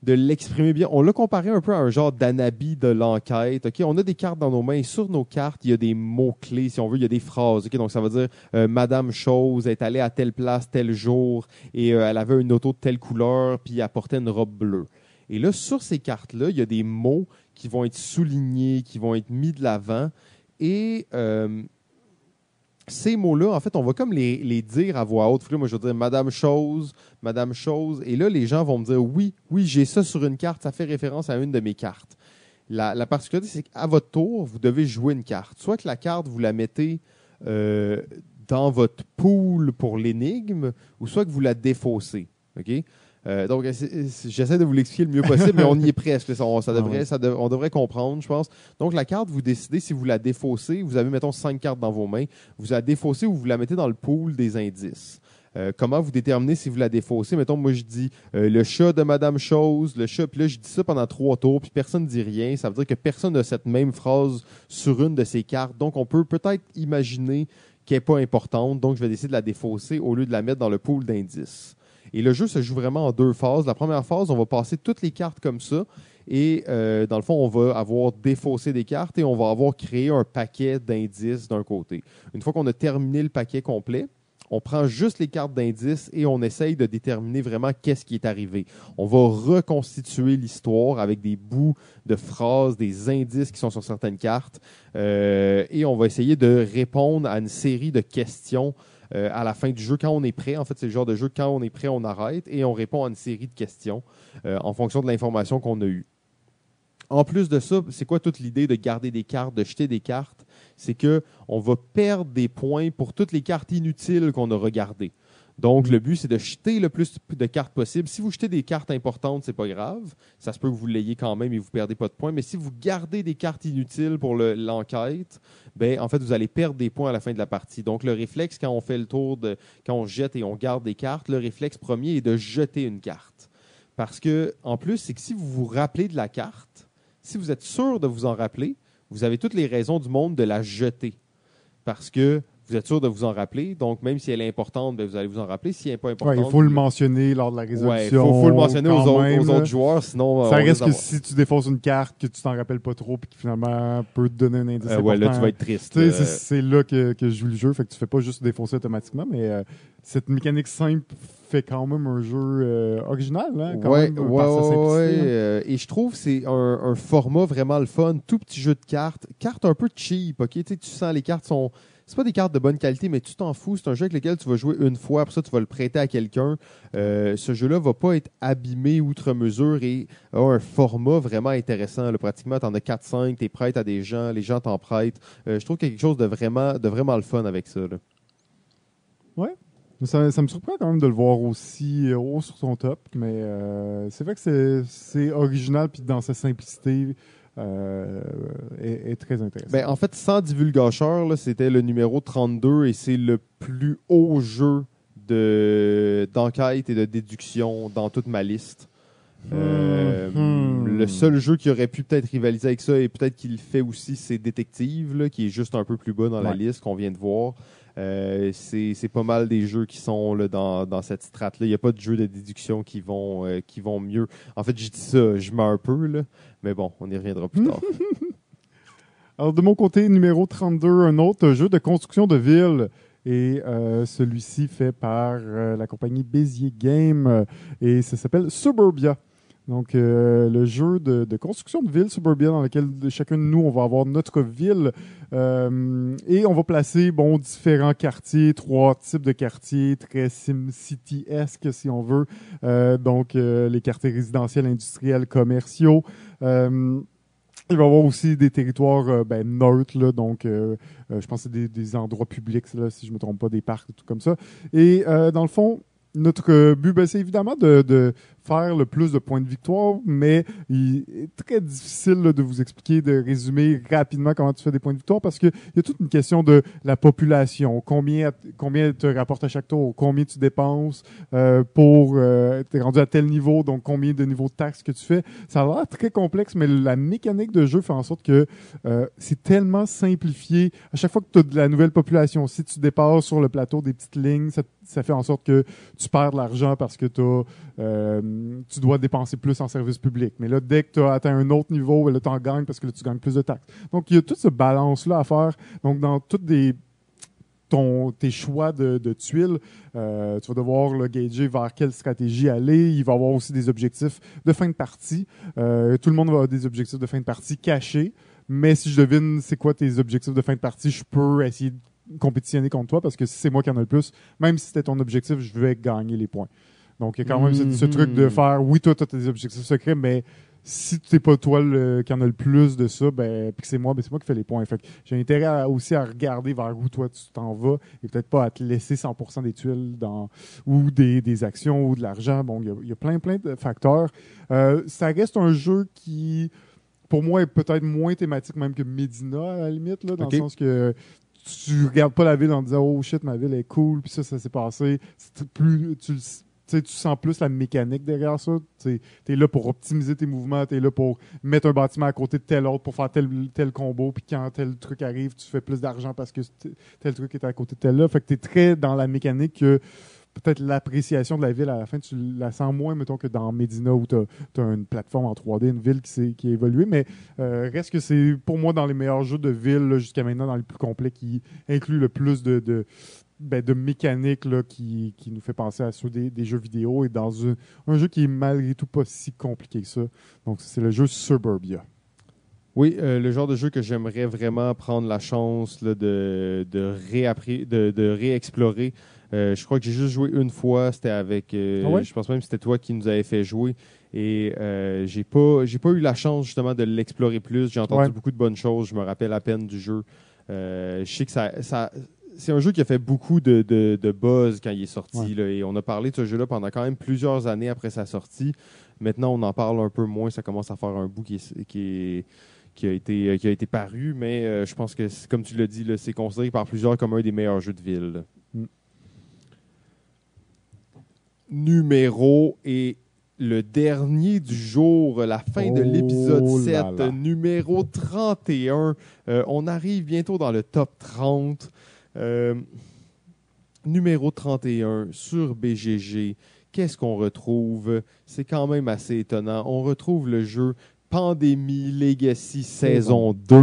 l'exprimer bien. On l'a comparé un peu à un genre d'anabi de l'enquête. On a des cartes dans nos mains et sur nos cartes, il y a des mots-clés, si on veut, il y a des phrases. Donc ça veut dire euh, Madame Chose est allée à telle place, tel jour, et euh, elle avait une auto de telle couleur, puis elle portait une robe bleue. Et là, sur ces cartes-là, il y a des mots qui vont être soulignés, qui vont être mis de l'avant. Et ces mots-là, en fait, on va comme les, dire à voix haute. Moi, je vais dire Madame Chose, Madame Chose. Et là, les gens vont me dire Oui, oui, j'ai ça sur une carte. Ça fait référence à une de mes cartes. La, la particularité, c'est qu'à votre tour, vous devez jouer une carte. Soit que la carte, vous la mettez euh, dans votre pool pour l'énigme, ou soit que vous la défaussez. OK? Euh, donc, j'essaie de vous l'expliquer le mieux possible, mais on y est presque. Ça, on, ça Ah ouais. ça on devrait comprendre, je pense. Donc, la carte, vous décidez si vous la défaussez. Vous avez, mettons, cinq cartes dans vos mains. Vous la défaussez ou vous la mettez dans le pool des indices. Euh, comment vous déterminez si vous la défaussez? Mettons, moi, je dis euh, le chat de Madame Chose, le chat, puis là, je dis ça pendant trois tours, puis personne ne dit rien. Ça veut dire que personne n'a cette même phrase sur une de ces cartes. Donc, on peut peut-être imaginer qu'elle n'est pas importante. Donc, je vais décider de la défausser au lieu de la mettre dans le pool d'indices. Et le jeu se joue vraiment en deux phases. La première phase, on va passer toutes les cartes comme ça. Et euh, dans le fond, on va avoir défaussé des cartes et on va avoir créé un paquet d'indices d'un côté. Une fois qu'on a terminé le paquet complet, on prend juste les cartes d'indices et on essaye de déterminer vraiment qu'est-ce qui est arrivé. On va reconstituer l'histoire avec des bouts de phrases, des indices qui sont sur certaines cartes euh, et on va essayer de répondre à une série de questions euh, à la fin du jeu quand on est prêt. En fait, c'est le genre de jeu quand on est prêt, on arrête et on répond à une série de questions euh, en fonction de l'information qu'on a eue. En plus de ça, c'est quoi toute l'idée de garder des cartes, de jeter des cartes? C'est que on va perdre des points pour toutes les cartes inutiles qu'on a regardées. Donc, Mm. le but, c'est de jeter le plus de cartes possible. Si vous jetez des cartes importantes, c'est pas grave. Ça se peut que vous l'ayez quand même et vous perdez pas de points. Mais si vous gardez des cartes inutiles pour le- l'enquête, ben, en fait, vous allez perdre des points à la fin de la partie. Donc, le réflexe, quand on fait le tour de, quand on jette et on garde des cartes, le réflexe premier est de jeter une carte. Parce que, en plus, c'est que si vous vous rappelez de la carte, si vous êtes sûr de vous en rappeler, vous avez toutes les raisons du monde de la jeter. Parce que vous êtes sûr de vous en rappeler. Donc, même si elle est importante, ben, vous allez vous en rappeler. Si elle n'est pas importante. Ouais, il faut le mentionner lors de la Ouais, résolution. faut, faut le mentionner aux autres, aux autres joueurs, sinon. euh, Ça reste risque que si tu défonces une carte que tu t'en rappelles pas trop puis qui finalement peut te donner un indice Euh, ouais, là, tu vas être triste. Tu sais, là. c'est- là que, que je joue le jeu, fait que tu fais pas juste défoncer automatiquement, mais euh, cette mécanique simple fait quand même un jeu euh, original, hein, quand ouais, même, ouais, par sa ouais, simplicité, ouais, hein. euh, et je trouve que c'est un, un format vraiment le fun. Tout petit jeu de cartes. Cartes un peu cheap, ok? Tu sens les cartes sont. C'est pas des cartes de bonne qualité, mais tu t'en fous. C'est un jeu avec lequel tu vas jouer une fois, après ça, tu vas le prêter à quelqu'un. Euh, ce jeu-là va pas être abîmé outre mesure et a un format vraiment intéressant. là. Pratiquement, tu en as 4-5, tu es prête à des gens, les gens t'en prêtent. Euh, je trouve quelque chose de vraiment, de vraiment le fun avec ça. là. Mais Ça, me surprend quand même de le voir aussi euh, haut sur son top, mais euh, c'est vrai que c'est original puis dans sa simplicité euh, est, est très intéressant. Ben, en fait, sans divulgacheur, c'était le numéro 32 et c'est le plus haut jeu de- d'enquête et de déduction dans toute ma liste. Euh, Hmm. Le seul jeu qui aurait pu peut-être rivaliser avec ça et peut-être qu'il le fait aussi, c'est Détective, là, qui est juste un peu plus bas dans la liste qu'on vient de voir. Euh, c'est c'est pas mal des jeux qui sont là, dans, dans cette strate-là. Il n'y a pas de jeux de déduction qui vont, euh, qui vont mieux. En fait, j'ai dit ça, je mets un peu, là, mais bon, on y reviendra plus tard. Alors, de mon côté, numéro 32, un autre jeu de construction de ville. Et euh, celui-ci fait par euh, la compagnie Bézier Game et ça s'appelle Suburbia. Donc, euh, le jeu de, de construction de ville Suburbia dans lequel chacun de nous, on va avoir notre ville euh, et on va placer bon, différents quartiers, trois types de quartiers, très SimCity-esque si on veut. Euh, donc, euh, les quartiers résidentiels, industriels, commerciaux. Euh, il va y avoir aussi des territoires euh, ben, neutres, là, donc euh, je pense que c'est des, des endroits publics, là, si je ne me trompe pas, des parcs, tout comme ça. Et dans le fond, notre but, ben, c'est évidemment de, de faire le plus de points de victoire, mais il est très difficile là, de vous expliquer, de résumer rapidement comment tu fais des points de victoire parce qu'il y a toute une question de la population, combien, combien te rapporte à chaque tour, combien tu dépenses euh, pour euh, t'es rendu à tel niveau, donc combien de niveaux de taxes que tu fais? Ça a l'air très complexe, mais la mécanique de jeu fait en sorte que euh, c'est tellement simplifié. À chaque fois que tu as de la nouvelle population, si tu dépasses sur le plateau des petites lignes, ça, ça fait en sorte que tu perds de l'argent parce que euh, tu dois dépenser plus en service public. Mais là, dès que tu as atteint un autre niveau, là, tu en gagnes parce que tu gagnes plus de taxes. Donc, il y a toute ce balance-là à faire. Donc, dans toutes tes choix de, tuiles, euh, tu vas devoir là, gager vers quelle stratégie aller. Il va y avoir aussi des objectifs de fin de partie. Euh, tout le monde va avoir des objectifs de fin de partie cachés. Mais si je devine c'est quoi tes objectifs de fin de partie, je peux essayer de compétitionner contre toi parce que si c'est moi qui en ai le plus, même si c'était ton objectif, je vais gagner les points. Donc, il y a quand même ce, ce truc de faire, oui, toi, tu as tes objectifs secrets, mais si tu n'es pas toi le- qui en a le plus de ça, ben, puis que c'est moi, ben, c'est moi qui fais les points. Fait j'ai intérêt à- aussi à regarder vers où toi tu t'en vas et peut-être pas à te laisser 100% des tuiles dans, ou des, des actions ou de l'argent. Bon, il y a- il y, a plein, plein de facteurs. Euh, ça reste un jeu qui, pour moi, est peut-être moins thématique même que Medina, à la limite, là, dans le sens que tu regardes pas la ville en disant oh shit ma ville est cool puis ça ça s'est passé plus tu tu sens plus la mécanique derrière ça. Tu es là pour optimiser tes mouvements, tu es là pour mettre un bâtiment à côté de tel autre pour faire tel, tel combo, puis quand tel truc arrive, tu fais plus d'argent parce que tel truc est à côté de tel là. Fait que tu es très dans la mécanique que peut-être l'appréciation de la ville à la fin, tu la sens moins, mettons, que dans Medina où tu as, une plateforme en 3D, une ville qui, qui a évolué. Mais euh, reste que c'est pour moi dans les meilleurs jeux de ville jusqu'à maintenant, dans les plus complets, qui inclut le plus de, de, ben, là, qui, qui nous fait penser à ceux des, jeux vidéo et dans un, jeu qui est malgré tout pas si compliqué que ça. Donc, c'est le jeu Suburbia. Oui, euh, le genre de jeu que j'aimerais vraiment prendre la chance de, de, de réexplorer. Euh, je crois que j'ai juste joué une fois, c'était avec. euh, Ah ouais? Je pense même que c'était toi qui nous avais fait jouer. Et euh, j'ai pas j'ai pas eu la chance justement de l'explorer plus. J'ai entendu Ouais. beaucoup de bonnes choses. Je me rappelle à peine du jeu. Euh, je sais que ça, ça c'est un jeu qui a fait beaucoup de, de, de buzz quand il est sorti. Ouais. là, et on a parlé de ce jeu-là pendant quand même plusieurs années après sa sortie. Maintenant, on en parle un peu moins. Ça commence à faire un bout qui est, qui est- qui a été, qui a été paru, mais euh, je pense que, comme tu l'as dit, c'est considéré par plusieurs comme un des meilleurs jeux de ville. là. Mm. Numéro et le dernier du jour, la fin de Oh l'épisode là 7, là. numéro 31. Euh, on arrive bientôt dans le top 30. Euh, numéro 31 sur BGG. Qu'est-ce qu'on retrouve? C'est quand même assez étonnant. On retrouve le jeu Pandémie Legacy saison 2.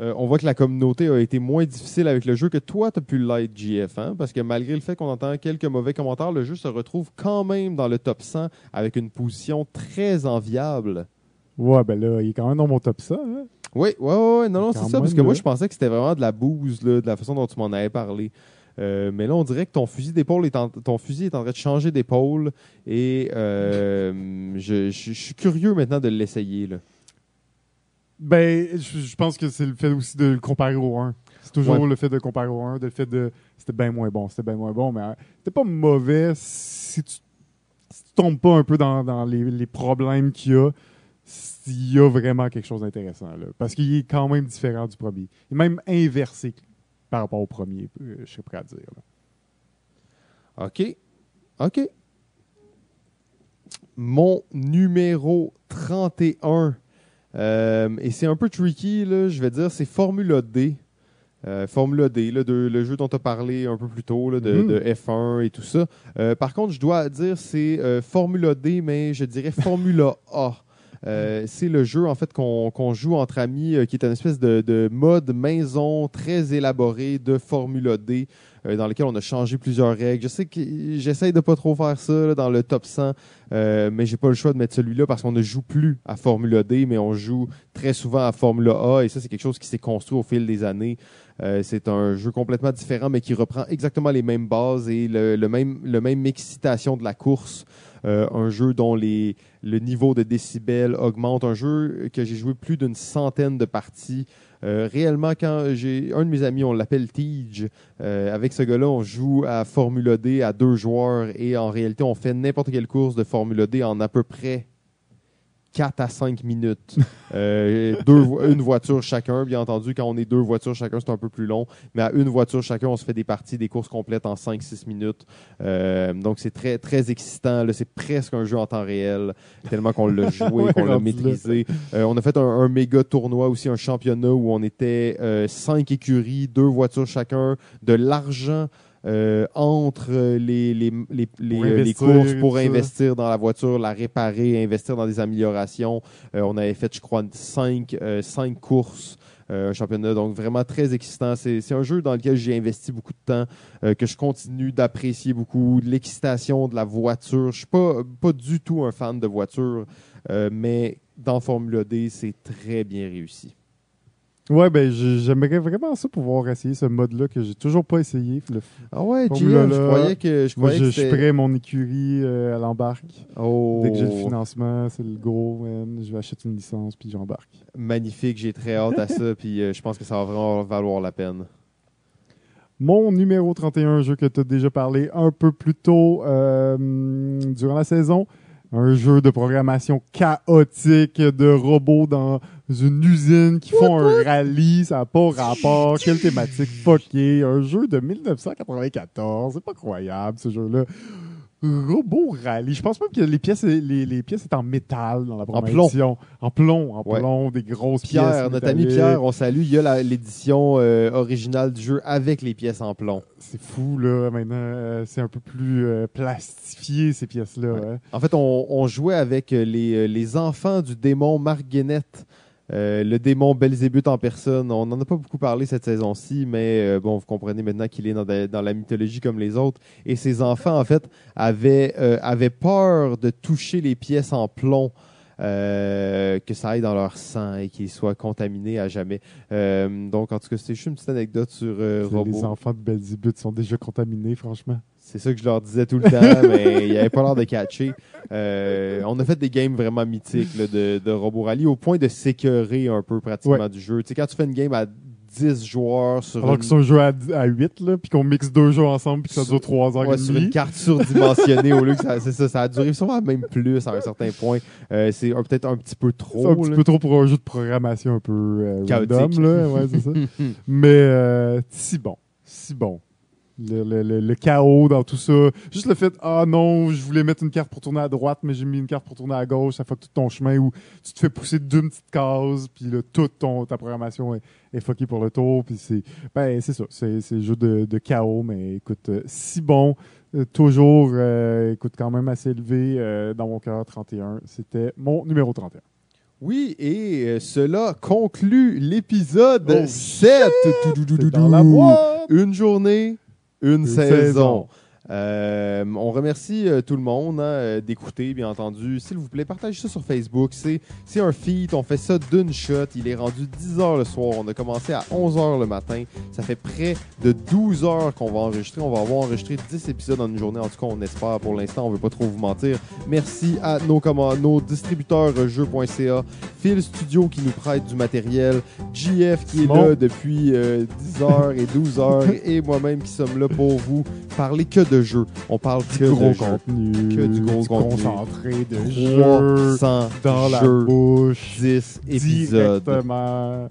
Euh, on voit que la communauté a été moins difficile avec le jeu que toi, tu as pu l'être, JF. hein, Parce que malgré le fait qu'on entend quelques mauvais commentaires, le jeu se retrouve quand même dans le top 100 avec une position très enviable. Ouais, ben là, il est quand même dans mon top 100. Hein? Oui, ouais, ouais, ouais, non, non, c'est ça. Parce que moi, je pensais que c'était vraiment de la bouse, là, de la façon dont tu m'en avais parlé. Euh, mais là, on dirait que ton fusil d'épaule est en, ton fusil est en train de changer d'épaule et euh, je, je- je suis curieux maintenant de l'essayer. Ben, je, je pense que c'est le fait aussi de le comparer au 1. C'est toujours Ouais. le fait de comparer au 1, de le fait de. C'était bien moins bon, c'était bien moins bon, mais c'était pas mauvais si tu, si tu tombes pas un peu dans, dans les, les problèmes qu'il y a. S'il y a vraiment quelque chose d'intéressant, là. Parce qu'il est quand même différent du premier. Il est même inversé par rapport au premier, euh, je serais prêt à dire. là. OK. OK. Mon numéro 31. Euh, et c'est un peu tricky, là, je vais dire, c'est Formula D. Euh, Formula D, là, de- le jeu dont tu as parlé un peu plus tôt, là, de, Mhm. de F1 et tout ça. Euh, par contre, je dois dire, c'est Formula D, mais je dirais Formula A. C'est le jeu en fait qu'on joue entre amis, qui est une espèce de, de mode maison très élaboré de Formula D, euh, dans lequel on a changé plusieurs règles. Je sais que j'essaye de pas trop faire ça dans le top 100, euh, mais j'ai pas le choix de mettre celui-là parce qu'on ne joue plus à Formula D, mais on joue très souvent à Formula A, et ça c'est quelque chose qui s'est construit au fil des années. Euh, c'est un jeu complètement différent, mais qui reprend exactement les mêmes bases et le, même, excitation de la course. Euh, un jeu dont le niveau de décibels augmente. Un jeu que j'ai joué plus d'une centaine de parties. Euh, réellement, quand j'ai un de mes amis, on l'appelle Tige, euh, avec ce gars-là, on joue à Formula D à deux joueurs et en réalité, on fait n'importe quelle course de Formula D en à peu près 4 à 5 minutes. Euh, deux vo- une voiture chacun, bien entendu. Quand on est deux voitures chacun, c'est un peu plus long. Mais à une voiture chacun, on se fait des parties, des courses complètes en 5-6 minutes. Euh, donc, c'est très, très excitant. C'est presque un jeu en temps réel, tellement qu'on l'a joué, Ouais, qu'on l'a maîtrisé. Euh, on a fait un, un méga tournoi aussi, un championnat où on était euh, cinq écuries, deux voitures chacun, de l'argent. Euh, entre les, les, les, les, Pour euh, les courses pour ça. investir dans la voiture, la réparer, investir dans des améliorations. Euh, on avait fait, je crois, cinq, euh, cinq courses, euh, un championnat, donc vraiment très excitant. C'est c'est un jeu dans lequel j'ai investi beaucoup de temps, euh, que je continue d'apprécier beaucoup. L'excitation de la voiture. Je suis pas, pas du tout un fan de voiture, euh, mais dans Formula D, c'est très bien réussi. Ouais, ben, j'aimerais vraiment ça pouvoir essayer ce mode-là que j'ai toujours pas essayé. Le- Ah ouais, Formula GF, je croyais que je Moi, croyais je, que je prêt, mon écurie, euh, elle embarque. Oh, Dès que j'ai le financement, c'est le man. Je vais acheter une licence, puis j'embarque. magnifique, j'ai très hâte à ça, puis euh, je pense que ça va vraiment valoir la peine. Mon numéro 31, jeu que tu as déjà parlé un peu plus tôt euh, durant la saison. Un jeu de programmation chaotique de robots dans une usine qui font un rallye. Ça n'a pas rapport. Quelle thématique fuckée. Un jeu de 1994. C'est pas croyable, ce jeu-là. Robot rallye. Je pense même que les pièces, les, les pièces étaient en métal dans la plomb. programmation. En plomb. En Ouais. plomb, des grosses Pierre, pièces. notre ami. Pierre, on salue. Il y a l'édition euh, originale du jeu avec les pièces en plomb. C'est fou, là. Maintenant, euh, c'est un peu plus euh, plastifié, ces pièces-là. Ouais. hein. En fait, on, on jouait avec euh, les, euh, les enfants du démon Mark Guénette, euh, le démon Belzébuth en personne. On n'en a pas beaucoup parlé cette saison-ci, mais euh, bon, vous comprenez maintenant qu'il est dans, de- dans la mythologie comme les autres. Et ces enfants, en fait, avaient, euh, avaient peur de toucher les pièces en plomb. euh, que ça aille dans leur sang et qu'ils soient contaminés à jamais. Euh, donc, en tout cas, c'était juste une petite anecdote sur euh, C'est- Robot. Les enfants de Belzébuth sont déjà contaminés, franchement. C'est ça que je leur disais tout le temps, mais il n'y avait pas l'air de catcher. Euh, on a fait des games vraiment mythiques là, de, de Robo Rally au point de s'écœurer un peu pratiquement Ouais. du jeu. Tu sais, quand tu fais une game à 10 joueurs sur, Alors une, que c'est un jeu à, à 8, là, puis qu'on mixe deux jeux ensemble, puis que ça Sur- dure 3 heures ouais, et sur une carte surdimensionnée au lieu que ça, c'est ça, ça a duré sûrement même plus à un certain point. Euh, c'est peut-être un petit peu C'est trop. un petit peu trop pour un jeu de programmation un peu euh, Chaotique. random, là. Ouais, c'est ça. Mais euh, si bon. Si bon. Le, le- le- le chaos dans tout ça. Juste le fait, ah non, je voulais mettre une carte pour tourner à droite, mais j'ai mis une carte pour tourner à gauche, ça fait tout ton chemin où tu te fais pousser d'une petite case, puis là, toute ton, ta programmation est, est fuckée pour le tour, puis c'est, ben, c'est ça, c'est, c'est le jeu de, de chaos, mais écoute, euh, si bon, euh, toujours, euh, écoute, quand même assez élevé euh, dans mon cœur, 31. C'était mon numéro 31. Oui, et euh, cela conclut l'épisode Oh, 7. C'est dans la! Une journée, une, Une saison. saison. Euh, on remercie euh, tout le monde hein, euh, d'écouter, bien entendu. S'il vous plaît, partagez ça sur Facebook. C'est un feat, on fait ça d'une shot. Il est rendu 10 heures le soir. On a commencé à 11 heures le matin. Ça fait près de 12 heures qu'on va enregistrer. On va avoir enregistré 10 épisodes en une journée. En tout cas, on espère pour l'instant. On veut pas trop vous mentir. Merci à nos, nos distributeurs jeux.ca, Phil Studio qui nous prête du matériel, JF qui est là depuis euh, 10 heures et 12 heures et moi-même qui sommes là pour vous parler que de jeux. On parle Du que gros de jeux. contenu, Que du gros contenu. concentré de jeux 300 dans la jeux, bouche, 10 épisodes. directement.